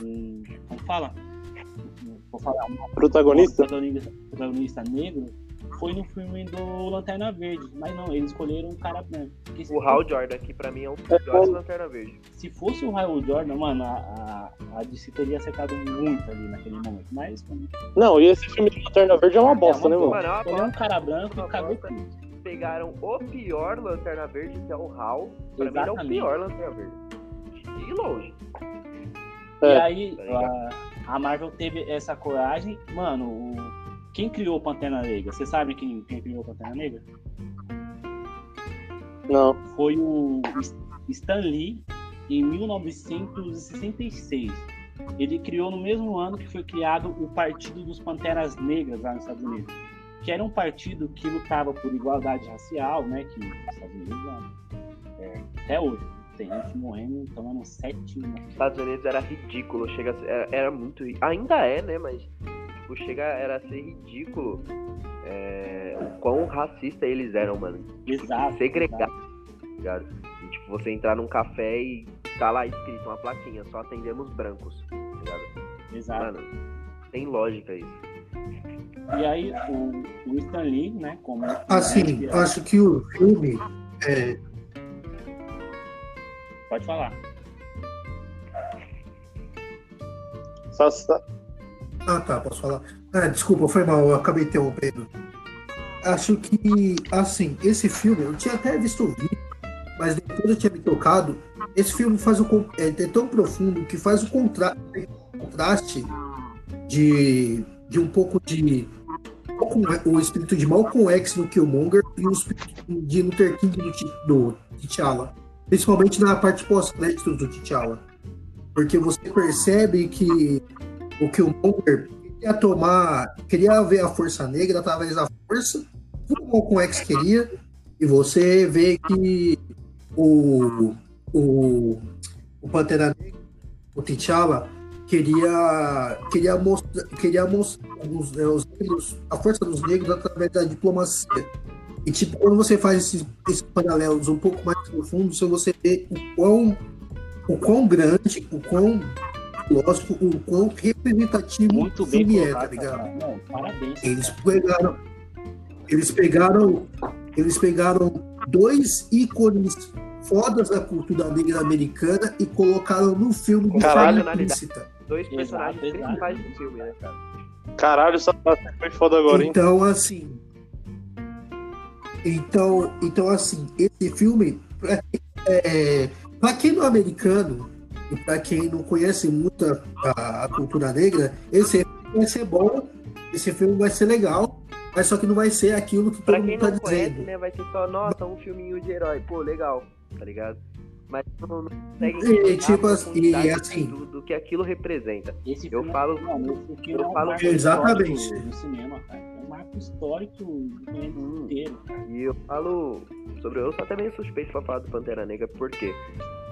um, como fala? Vou falar, um Protagonista? protagonista, protagonista negro, foi no filme do Lanterna Verde. Mas não, eles escolheram um cara branco. Porque O Hal Jordan, que pra mim é um dos piores Lanterna Verde. Se fosse o Hal Jordan, mano, a, a, a DC teria acertado muito ali naquele momento. Mas mano, Não, e esse filme de Lanterna Verde é uma bosta, É né, uma mano? Mano, é um cara branco e cagou tudo. Pegaram o pior Lanterna Verde, que é o Hal. Pra mim, ele é o Exatamente. pior Lanterna Verde. De longe. E É. aí, Tá a, a Marvel teve essa coragem. Mano, o- quem criou o Pantera Negra? Você sabe quem, quem criou o Pantera Negra? Não. Foi o Stan Lee em 1966. Ele criou no mesmo ano que foi criado o Partido dos Panteras Negras lá nos Estados Unidos, que era um partido que lutava por igualdade racial, né? Que nos Estados Unidos é, até hoje tem gente morrendo, tomando sete Nos Estados Unidos era ridículo, chega era, era muito. Ainda é, né? Mas tipo, chega era a ser ridículo é, o quão racista eles eram, mano. Exato. Segregado, tá ligado? E, tipo, você entrar num café e tá lá escrito uma plaquinha, só atendemos brancos, tá ligado? Exato. Mano, tem lógica isso. E aí o, o Stan Lee, né? Como Assim, acho que o filme. É, Pode falar. Sassá. Ah, tá, posso falar. Ah, desculpa, foi mal, eu acabei interrompendo. Acho que, assim, esse filme, eu tinha até visto o vídeo, mas depois eu tinha me tocado. Esse filme faz o, é, é tão profundo que faz o contra- contraste de, de um pouco de. O espírito de Malcolm X no Killmonger e o espírito de Luther King do, do T'Challa. Principalmente na parte pós-créditos do T'Challa. Porque você percebe que o Killmonger queria tomar, queria ver a força negra através da força, como o X queria, e você vê que o, o, o Pantera Negra, o T'Challa, queria, queria mostrar, queria mostrar os, né, os negros, a força dos negros através da diplomacia. E tipo, quando você faz esses, esses paralelos um pouco mais profundos, você vê o quão, o quão grande, o quão filósofo, o quão representativo Muito bem filme é, tá ligado? cara. Não, parabéns. Eles pegaram. Eles pegaram. Eles pegaram dois ícones fodas da cultura negra americana e colocaram no filme de Caralho, forma implícita. Dois personagens exato. principais do filme, né, cara? Caralho, Sassá foi foda agora, hein? Então, assim. Então, então assim, esse filme, pra, é, pra quem não é americano e pra quem não conhece muito a, a cultura negra, esse filme vai ser bom, esse filme vai ser legal, mas só que não vai ser aquilo que todo Pra quem mundo tá não conhece, dizendo. né, vai ser só, nossa, um filminho de herói. Pô, legal, tá ligado? Mas não, não consegue E, entender tipo a assim, e assim- do, do que aquilo representa. Esse Eu filme, falo- Mano, esse filme eu é um falo- marco Exatamente. do cinema, cara. É um marco histórico planeta inteiro, cara. E eu falo sobre. Eu sou até meio suspeito pra falar do Pantera Negra, porque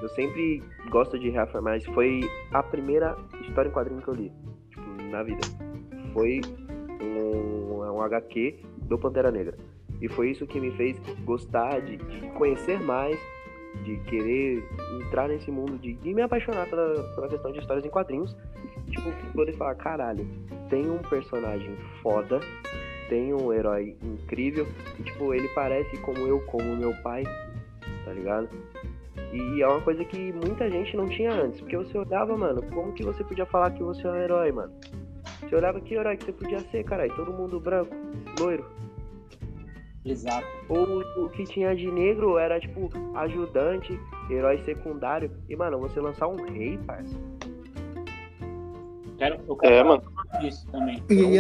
eu sempre gosto de reafirmar isso. Foi a primeira história em quadrinho que eu li, tipo, na vida. Foi um, um HQ do Pantera Negra. E foi isso que me fez gostar de, de conhecer mais, de querer entrar nesse mundo, de, de me apaixonar pela, pela questão de histórias em quadrinhos. Tipo, poder falar, caralho, tem um personagem foda, tem um herói incrível, e, tipo, ele parece como eu, como meu pai, tá ligado? E é uma coisa que muita gente não tinha antes, porque você olhava, mano, como que você podia falar que você é um herói, mano? Você olhava que herói que você podia ser, caralho, todo mundo branco, loiro. Exato. Ou o que tinha de negro era, tipo, ajudante, herói secundário. E, mano, você lançar um rei, parça. Quero, eu quero É, falar mano. disso também. E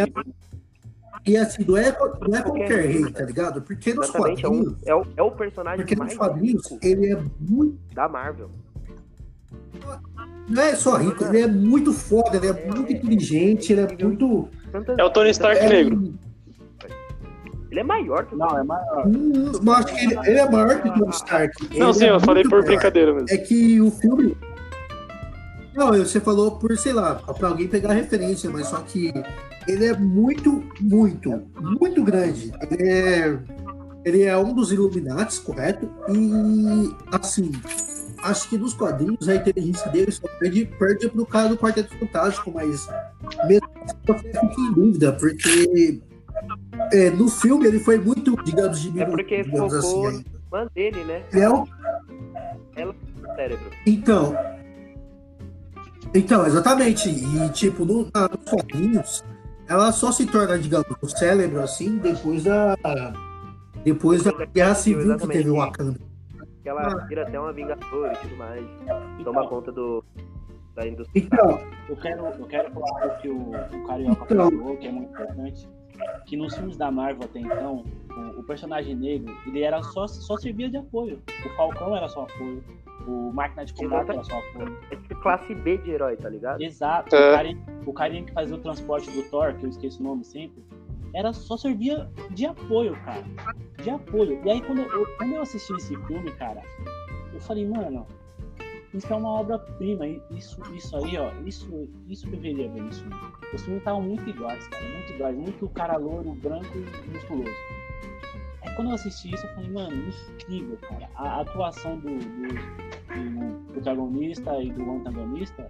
E assim, não é, não é qualquer rei, tá ligado? Porque nos é, quadrinhos, é, o, é o personagem porque mais nos quadrinhos rico ele é muito. da Marvel. Não é só rico, ele é muito foda, ele é É, muito é, inteligente, ele é muito. É o Tony Stark é- negro. Ele é maior que o Não, é maior. Hum, mas acho que ele, ele é maior que o Tony Stark. Não, Ele sim, é eu falei por maior. brincadeira mesmo. É que o filme. Não, você falou por, sei lá, pra alguém pegar referência, mas só que ele é muito, muito, muito grande. Ele é, ele é um dos Illuminates, correto? E, assim, acho que nos quadrinhos a inteligência dele só perde, perde pro cara do Quarteto Fantástico, mas mesmo assim você fica em dúvida, porque é, no filme ele foi muito, digamos, É diminuído, porque digamos focou assim. dele, né? Ele é o Ela no cérebro. Então. Então, exatamente. E, tipo, no, na- nos quadrinhos, ela só se torna, digamos, o cérebro, assim, depois da. Depois da guerra civil que Exatamente. teve o Wakanda. Que ela vira até uma vingadora e tudo mais. Toma Então, conta do. Da indústria. Então, eu quero, eu quero falar o que o, o Carioca Então. falou, que é muito importante. Que nos filmes da Marvel até então, o, o personagem negro, ele era só, só servia de apoio. O Falcão era só apoio. O Máquina de Combate era só apoio. É tipo classe B de herói, tá ligado? Exato. É. O, carinha, o carinha que fazia o transporte do Thor, que eu esqueço o nome sempre, era só servia de apoio, cara. De apoio. E aí quando eu, quando eu assisti esse filme, cara, eu falei, mano, isso é uma obra-prima. Isso, isso aí, ó, isso, isso deveria ver isso. Os filmes estavam muito iguais, cara, muito iguais, muito cara louro, branco e musculoso. Aí quando eu assisti isso, eu falei, mano, incrível, cara. A, atuação do, do, do protagonista e do antagonista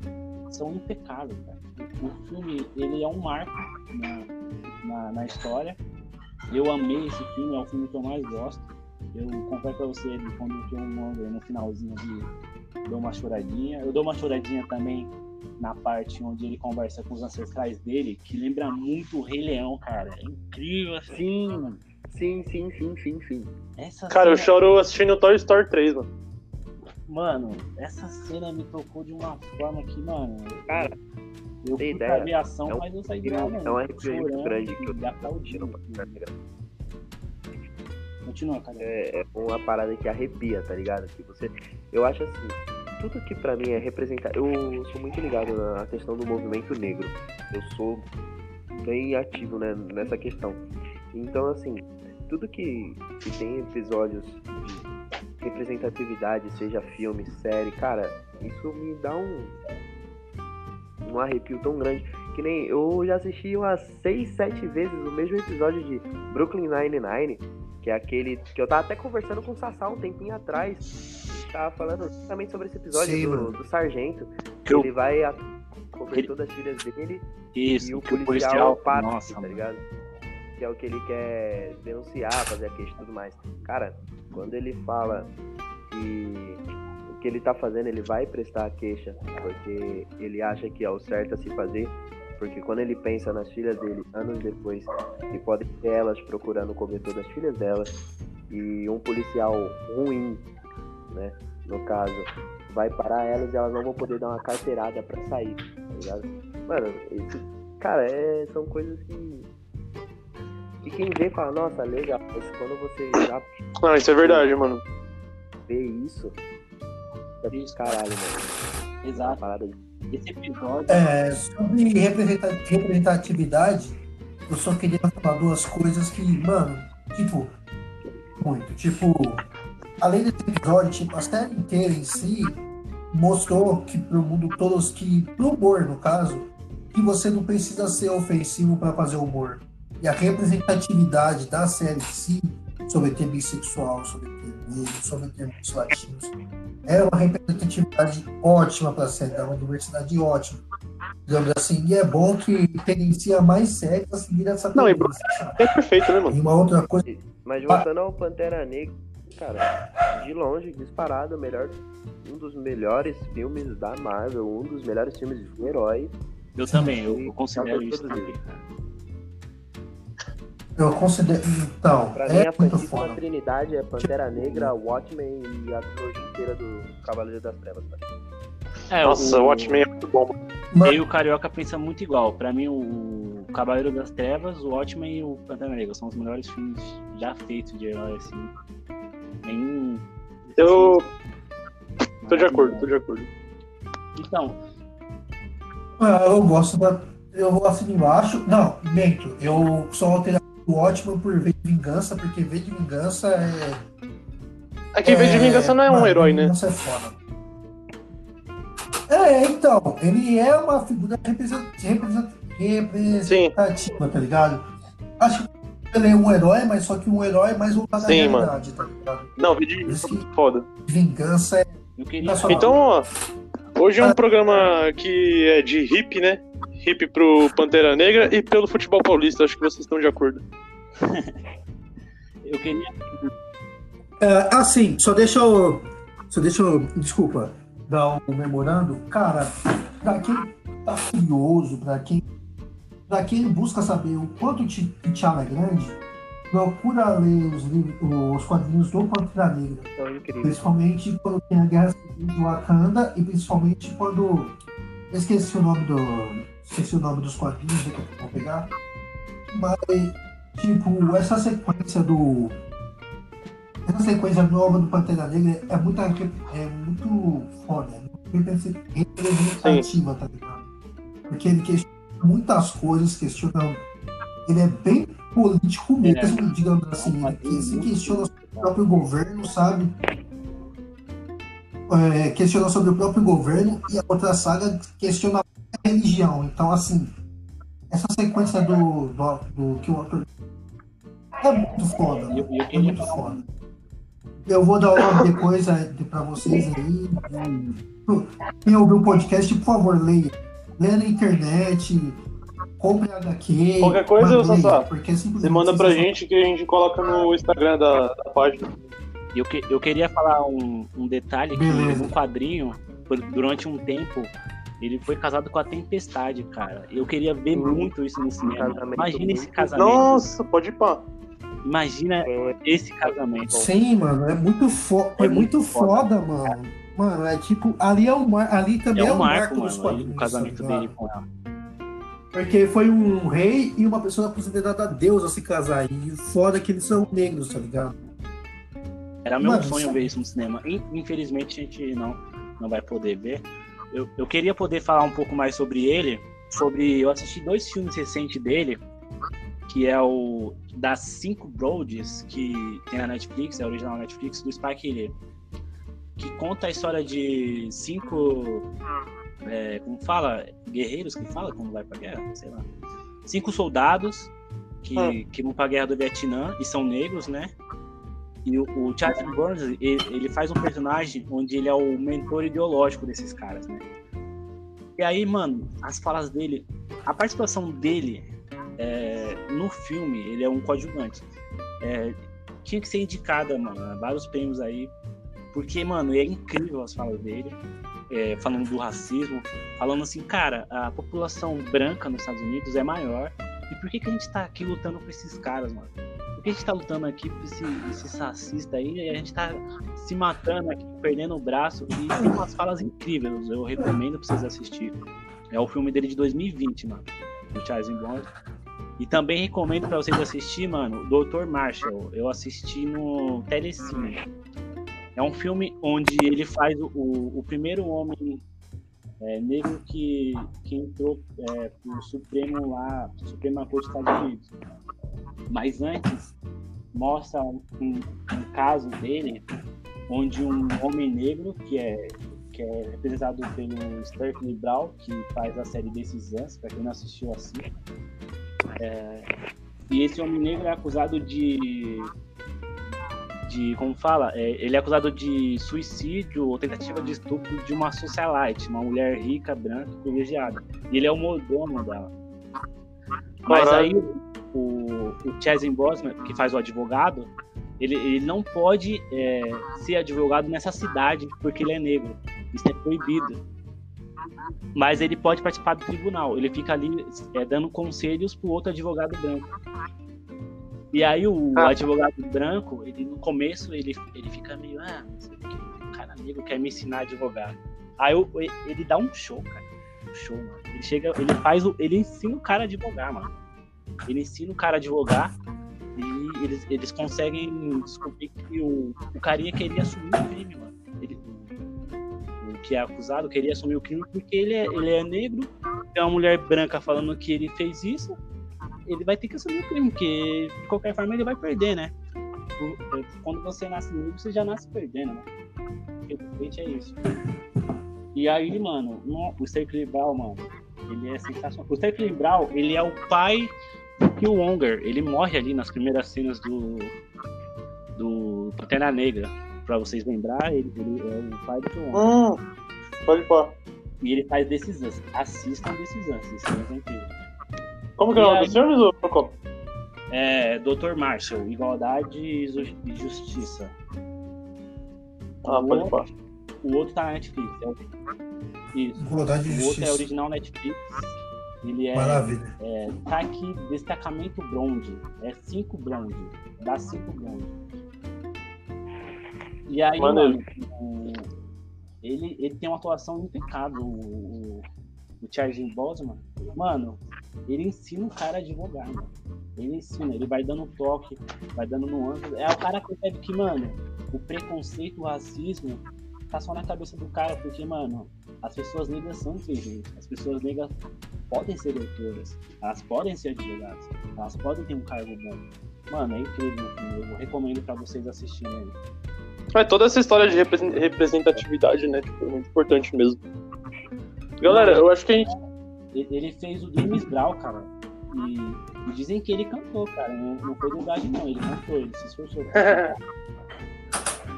são impecáveis, cara. O filme, ele é um marco na, na, na história. Eu amei esse filme, é o filme que eu mais gosto. Eu confesso pra você, quando eu um no finalzinho ali, dou uma choradinha. Eu dou uma choradinha também na parte onde ele conversa com os ancestrais dele, que lembra muito o Rei Leão, cara. É incrível essa Sim, sim, sim, sim, sim. Essa Cara, eu cena- choro assistindo Toy Story 3, mano. Mano, essa cena me tocou de uma forma que, mano. Cara, eu tem fui ideia? pra aviação, É um- mas eu saí de É lá, um mano. arrepio muito chorando grande que eu tô aplaudindo. Continua, cara. É, é uma parada que arrepia, tá ligado? Que você. Eu acho assim, tudo que pra mim é representar. Eu sou muito ligado na questão do movimento negro. Eu sou bem ativo né, nessa questão. Então, assim, tudo que, que tem episódios de representatividade, seja filme, série, cara, isso me dá um. Um arrepio tão grande. Que nem eu já assisti umas 6, 7 vezes o mesmo episódio de Brooklyn Nine-Nine que é aquele que eu tava até conversando com o Sassá um tempinho atrás. A gente tava falando justamente sobre esse episódio Sim, do, do sargento. Que o- Ele vai a cobertor Ele- das filhas dele Isso, e o que policial, para, nossa, tá mano. ligado? Que é o que ele quer denunciar, fazer queixa e tudo mais. Cara, quando ele fala que o que ele tá fazendo, ele vai prestar a queixa, porque ele acha que é o certo a se fazer. Porque quando ele pensa nas filhas dele, anos depois, e pode ter elas procurando o cobertor das filhas delas, e um policial ruim, né, no caso, vai parar elas e elas não vão poder dar uma carteirada pra sair, tá ligado? Mano, isso, cara, é, são coisas que. Que quem vê fala, nossa, legal, mas quando você já Não, isso é verdade, mano. vê isso, é Isso. caralho, mano. Exato. parada de. Esse episódio. é, sobre representa- representatividade, eu só queria falar duas coisas que, mano, tipo, muito. Tipo, além desse episódio, tipo, a série inteira em si mostrou que pro mundo todos que, pro humor, no caso, que você não precisa ser ofensivo para fazer humor. E a representatividade da série em si, sobre ter bissexual, sobre ter negro, sobre ter muitos latinos, é uma representatividade ótima para a série, dá uma diversidade ótima. Digamos assim, e é bom que tendencia mais séries a seguir essa Não, tendência. É perfeito, né, mano? E uma outra coisa, Mas voltando ao Pantera Negra, cara, de longe, disparado, melhor, um dos melhores filmes da Marvel, um dos melhores filmes de herói. Eu também, eu, considero isso também. Eu considero. Então, Pra mim, é a muito Santíssima foda. Trinidade é Pantera Negra, Watchmen e a trilogia inteira do Cavaleiro das Trevas. Cara. É, Nossa, o Watchmen é muito bom. Mano, Eu e o Carioca pensam muito igual. Pra mim, o Cavaleiro das Trevas, o Watchmen e o Pantera Negra são os melhores filmes já feitos de herói, assim. Nenhum. Eu assim, tô de acordo, tô de acordo. Então, Ah, eu gosto da. Eu vou assim embaixo. Não, mento. Eu só alterei o ótimo por V de Vingança, porque V de Vingança é. É que V de Vingança não é um herói, né? Vingança é foda. É, então. Ele é uma figura represent- represent- representativa, tá ligado? Acho que ele é um herói, mas só que um herói mais à Sim, mano. realidade, tá ligado? Não, V de Vingança é foda. Vingança é. Nacional. Então, ó, hoje é um programa que é de hip, né? Hip pro Pantera Negra e pelo futebol paulista, acho que vocês estão de acordo. *laughs* eu queria. É, assim, só deixa eu. Só deixa eu. Desculpa, dar um memorando. Cara, pra quem tá curioso, pra quem. Pra quem busca saber o quanto o T'Challa é grande, procura ler os, livros, os quadrinhos do Pantera Negra. Incrível. Principalmente quando tem a Guerra Civil de Wakanda e principalmente quando. Eu esqueci o nome do. Esqueci o nome dos quadrinhos que eu vou pegar. Mas, tipo, essa sequência do. Essa sequência nova do Pantera Negra é muito, é muito foda, é muito representativa, tá ligado? Porque ele questiona muitas coisas, questiona. Ele é bem político mesmo, é. digamos assim. Ele se questiona o próprio governo, sabe? É, questiona sobre o próprio governo e a outra saga questiona a religião. Então, assim, essa sequência do, do, do que o autor é muito foda. Né? É muito foda. Eu vou dar nome depois é, para vocês aí. Quem ouviu o podcast, por favor, leia. Leia na internet, compre HQ. Qualquer coisa, Sassá, você manda pra gente que a gente coloca no Instagram da, da página. Eu, que, eu queria falar um, um detalhe Beleza. que no quadrinho, durante um tempo, ele foi casado com a Tempestade, cara. Eu queria ver uhum. muito isso no cinema. Imagina esse casamento. Nossa, pode ir pá. Imagina esse casamento. Sim, mano, é muito, fo é, é muito, muito foda, foda, mano. Mano, é tipo, ali é o mar... ali também é, é o marco, marco mano, o casamento tá dele com ela. Porque foi um rei e uma pessoa aposentada a Deus a se casar. E foda que eles são negros, tá ligado? Era meu Mano, sonho ver isso no cinema. Infelizmente a gente não, não vai poder ver. Eu, eu queria poder falar um pouco mais sobre ele. Sobre. Eu assisti dois filmes recentes dele, que é o das cinco Broads que tem na Netflix, é a original Netflix, do Spike Lee. Que conta a história de cinco é, como fala, guerreiros que fala quando vai pra guerra, sei lá. Cinco soldados que, ah. que vão pra guerra do Vietnã e são negros, né? E o, o Charles Burns, ele, ele, faz um personagem onde ele é o mentor ideológico desses caras, né? E aí, mano, as falas dele, a participação dele é, no filme, ele é um coadjuvante. É, tinha que ser indicada, mano, vários prêmios aí, porque, mano, é incrível as falas dele é, falando do racismo, falando assim, cara, a população branca nos Estados Unidos é maior. E por que, que a gente tá aqui lutando por esses caras, mano? Por que a gente tá lutando aqui por esse, esse racista aí? E a gente tá se matando aqui, perdendo o braço. E tem umas falas incríveis, eu recomendo pra vocês assistirem. É o filme dele de 2020, mano, do Charles Bond. E também recomendo para vocês assistir, mano, Dr. Marshall. Eu assisti no Telecine. É um filme onde ele faz o, o primeiro homem é, negro que, que entrou é, pro Supremo lá, Suprema Corte dos Estados Unidos. Mas antes, mostra um, um, caso dele onde um homem negro, que é, que é representado pelo Sterling Brown, que faz a série anos, para quem não assistiu assim. É, e esse homem negro é acusado de de como fala, é, ele é acusado de suicídio ou tentativa de estupro de uma socialite, uma mulher rica, branca, privilegiada. E ele é o mordomo dela. Mas aí o, o Chazin Bosman, que faz o advogado, ele, ele não pode é, ser advogado nessa cidade porque ele é negro. Isso é proibido. Mas ele pode participar do tribunal. Ele fica ali é, dando conselhos para o outro advogado branco. E aí o ah. advogado branco, ele no começo, ele, ele fica meio, ah, não sei o que, o cara negro quer me ensinar a advogar. Aí eu, ele dá um show, cara. Um show, mano. Ele chega, ele faz o. Ele ensina o cara a advogar, mano. Ele ensina o cara a advogar e eles, eles conseguem descobrir que o, o carinha queria assumir o crime, mano. Ele, o que é acusado queria assumir o crime porque ele é, ele é negro, tem uma mulher branca falando que ele fez isso, ele vai ter que assumir o crime, porque de qualquer forma ele vai perder, né? Quando você nasce negro, você já nasce perdendo, né? Infelizmente é isso. E aí, mano, o Sterling Brown, mano, ele é sensacional. O Sterling Brown, ele é o pai do Killmonger. Ele morre ali nas primeiras cenas do do Pantera Negra. Pra vocês lembrar, ele, ele é o pai do Killmonger. Hum, pode pôr. E ele faz decisões. Assistam decisões, isso é incrível. Como que é o nome dos filmes, Procopio? É Dr. Marshall, Igualdade e Ju- Justiça. Ah, pode falar. O outro tá na Netflix. é o- Isso. Igualdade e O outro é original Netflix. Ele é, Maravilha. é tá aqui, destacamento bronze. É 5 bronze. Dá 5 bronze. E aí, mano, o- ele, ele tem uma atuação impecável. O, o, o Charles Bosman, mano, ele ensina o cara a advogar, mano. Ele ensina, ele vai dando toque, vai dando nuances. É o cara que percebe que, mano, o preconceito, o racismo tá só na cabeça do cara, porque, mano, as pessoas negras são inteligentes. As pessoas negras podem ser doutoras, elas podem ser advogadas, elas podem ter um cargo bom. Mano, é incrível. Eu recomendo pra vocês assistirem ele. É, toda essa história de represen- representatividade, né? Tipo, é muito importante mesmo. Galera, eu acho que a gente. Ele fez o James Brown, cara. E, e dizem que ele cantou, cara. Não, não foi dublagem, não. Ele cantou, ele se esforçou. *laughs*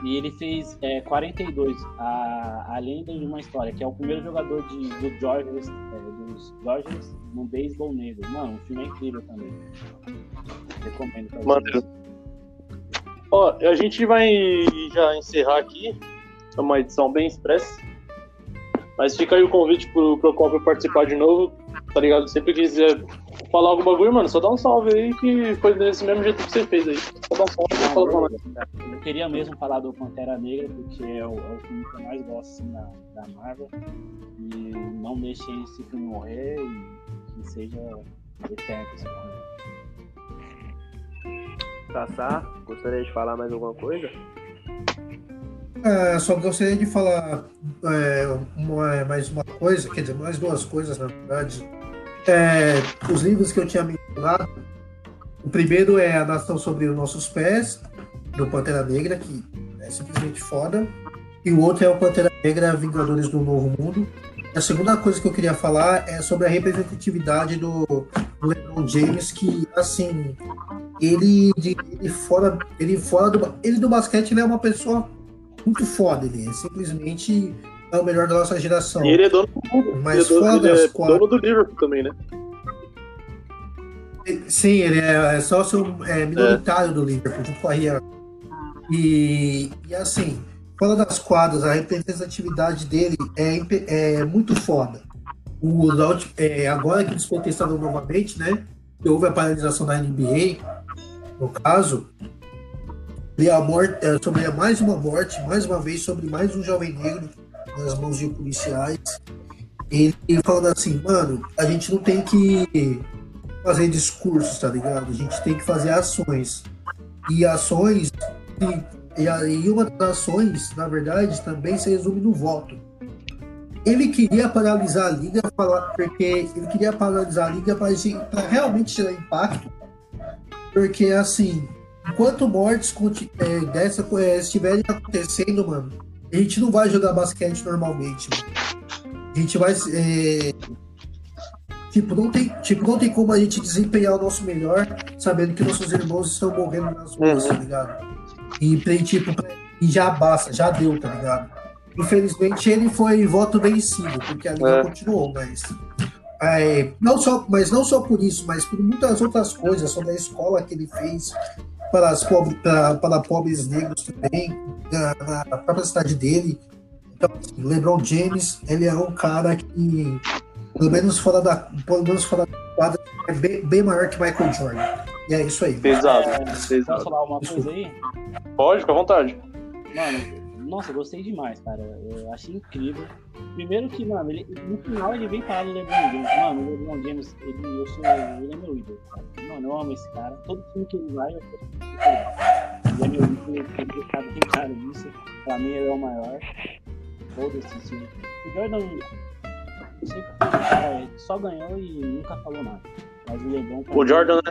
E ele fez é, 42, a, a lenda de uma história, que é o primeiro jogador de, do Georges, é, dos Georges no beisebol negro. Mano, o filme é incrível também. Recomendo pra vocês. Ó, a gente vai já encerrar aqui. É uma edição bem expressa. Mas fica aí o convite pro Procopio participar de novo. Tá ligado? Sempre que quiser falar algum bagulho, mano, só dá um salve aí que foi desse mesmo jeito que você fez aí. Só dá um salve e fala pra nós. Eu queria mesmo falar do Pantera Negra, porque é o, é o filme que eu mais gosto assim, da, da Marvel. E não deixem esse filme morrer e que seja eterno esse filme. Sassá, gostaria de falar mais alguma coisa? É, só gostaria de falar é, uma- mais uma coisa, quer dizer, mais duas coisas, na verdade. É, os livros que eu tinha mencionado, o primeiro é A Nação Sobre os Nossos Pés, do Pantera Negra, que é simplesmente foda. E o outro é o Pantera Negra Vingadores do Novo Mundo. A segunda coisa que eu queria falar é sobre a representatividade do, do LeBron James, que, assim, ele, de- ele fora, ele fora do, ele do basquete, ele é uma pessoa muito foda, ele é simplesmente é o melhor da nossa geração. E ele é dono do mundo. Mas ele é dono, ele é quatro- dono do Liverpool também, né? Sim, ele é sócio é, minoritário do Liverpool, junto com a Rihanna. E, e assim, fora das quadras, a representatividade dele é, é muito foda. O, ulti- é, agora que eles protestaram novamente, né? Que houve a paralisação da NBA, no caso, e a morte, é, sobre mais uma morte, mais uma vez, sobre mais um jovem negro nas mãos de policiais. Ele falando assim, mano, a gente não tem que fazer discursos, tá ligado? A gente tem que fazer ações. E ações, e, e, uma das ações, na verdade, também se resume no voto. Ele queria paralisar a liga, porque ele queria paralisar a liga para realmente gerar impacto, porque assim, enquanto mortes é, dessa é, estiverem acontecendo, mano, a gente não vai jogar basquete normalmente, mano. A gente vai. é, Tipo, não tem, tipo, não tem como a gente desempenhar o nosso melhor sabendo que nossos irmãos estão morrendo nas ruas, Uhum. tá ligado? E, tipo, e já basta, já deu, tá ligado? Infelizmente ele foi voto vencido, porque a liga É. continuou, mas. é, não só, mas não só por isso, mas por muitas outras coisas, sobre a escola que ele fez para, as pobre, para, para pobres negros também, na, na própria cidade dele. Então, assim, LeBron James, ele é um cara que pelo menos fora da, pelo menos fora da quadra, é bem, bem maior que Michael Jordan. E é isso aí. Pesado, É, Posso falar uma coisa aí? Pode, fica à vontade. Mano, nossa, eu gostei demais, cara. Eu achei incrível. Primeiro que, mano, ele, no final ele vem falar do LeBron James. Mano, o LeBron James, ele, eu sou, ele é meu ídolo, cara. Mano, eu amo esse cara. Todo filme que ele vai, eu tô Ele é meu ídolo, ele sabe tem cara disso. Pra mim, ele é o maior. Foda-se, esse filme. O Jordan, eu sei que o cara só ganhou e nunca falou nada. Mas o LeBron, O Jordan,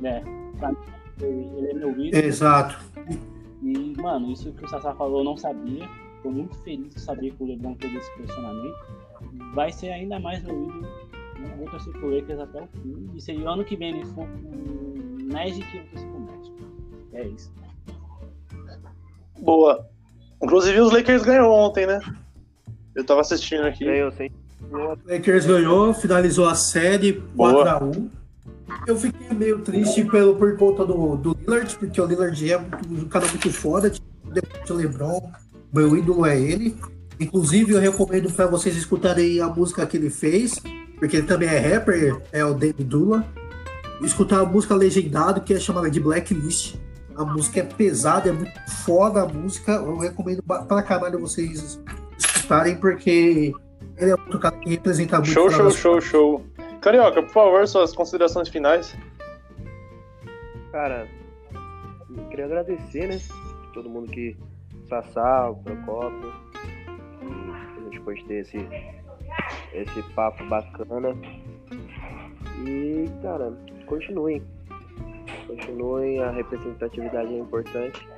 né? é, pra mim, ele ele é meu ídolo. Exato. E, mano, isso que o Sassá falou eu não sabia. Tô muito feliz de saber que o LeBron teve esse posicionamento. Vai ser ainda mais meu ídolo. né? Vou torcer pro Lakers até o fim. E se ano que vem ele for com Magic, eu torcer pro Magic. É isso. Boa. Inclusive os Lakers ganhou ontem, né? Eu tava assistindo aqui. Ganhou sem. O Lakers ganhou, finalizou a série Boa. 4x1. Eu fiquei meio triste pelo, por conta do, do Lillard, porque o Lillard é um cara muito foda, tipo, depois de LeBron, meu ídolo é ele. Inclusive, eu recomendo para vocês escutarem a música que ele fez, porque ele também é rapper, é o David Dula. Escutar a música legendado, que é chamada de Blacklist. A música é pesada, é muito foda a música. Eu recomendo pra caralho vocês escutarem, porque ele é outro cara que representa muito. Show, show, show, show. Carioca, por favor, suas considerações finais. Cara, queria agradecer, né? Todo mundo que. Sassá, o Procópio. que A gente pôde ter esse, esse papo bacana. E, cara, continuem. Continuem, a representatividade é importante.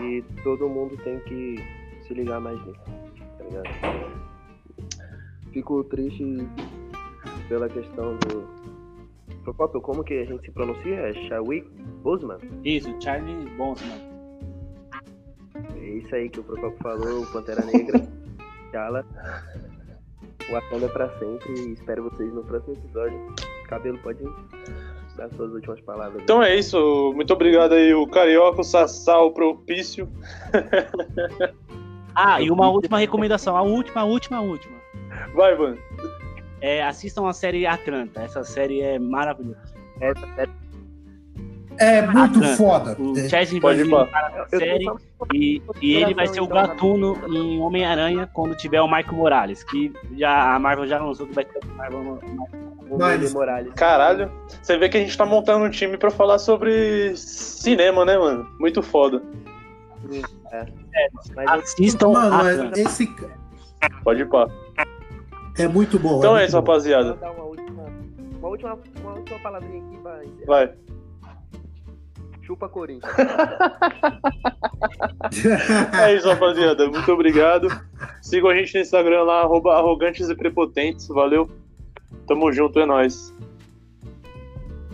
E todo mundo tem que se ligar mais nisso, tá ligado? Fico triste pela questão do. Procópio, como que a gente se pronuncia? É Chadwick Boseman? Isso, Charlie Bonsman. É isso aí que o Procopio falou, o Pantera Negra. *laughs* Chala. Wakanda é pra sempre e espero vocês no próximo episódio. Cabelo, pode dar suas últimas palavras. Então é isso. Muito obrigado aí, o Carioca, o Sassá, o Propício. *laughs* Ah, e uma última recomendação, a última, a última, a última. Vai, mano. É, assistam a série Atlanta. Essa série é maravilhosa. Essa série- É muito Atlanta. foda. O É, Chaz Pode ir, série e, e ele vai ser o gatuno em Homem-Aranha quando tiver o Michael Morales, que já, a Marvel já lançou que vai ter o Marvel, Morales. Caralho. Você vê que a gente tá montando um time pra falar sobre cinema, né, mano? Muito foda. Mas eu- Assistam Mano, esse Pode ir, pá. É muito bom. Então é muito isso, bom. vou rapaziada. dar uma última, uma última, uma última palavrinha aqui pra encerrar. Vai. Chupa Corinthians. É isso, rapaziada. Muito obrigado. Sigam a gente no Instagram lá, arroba arrogantes e prepotentes. Valeu. Tamo junto, é nóis.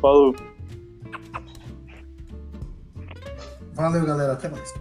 Falou. Valeu, galera. Até mais.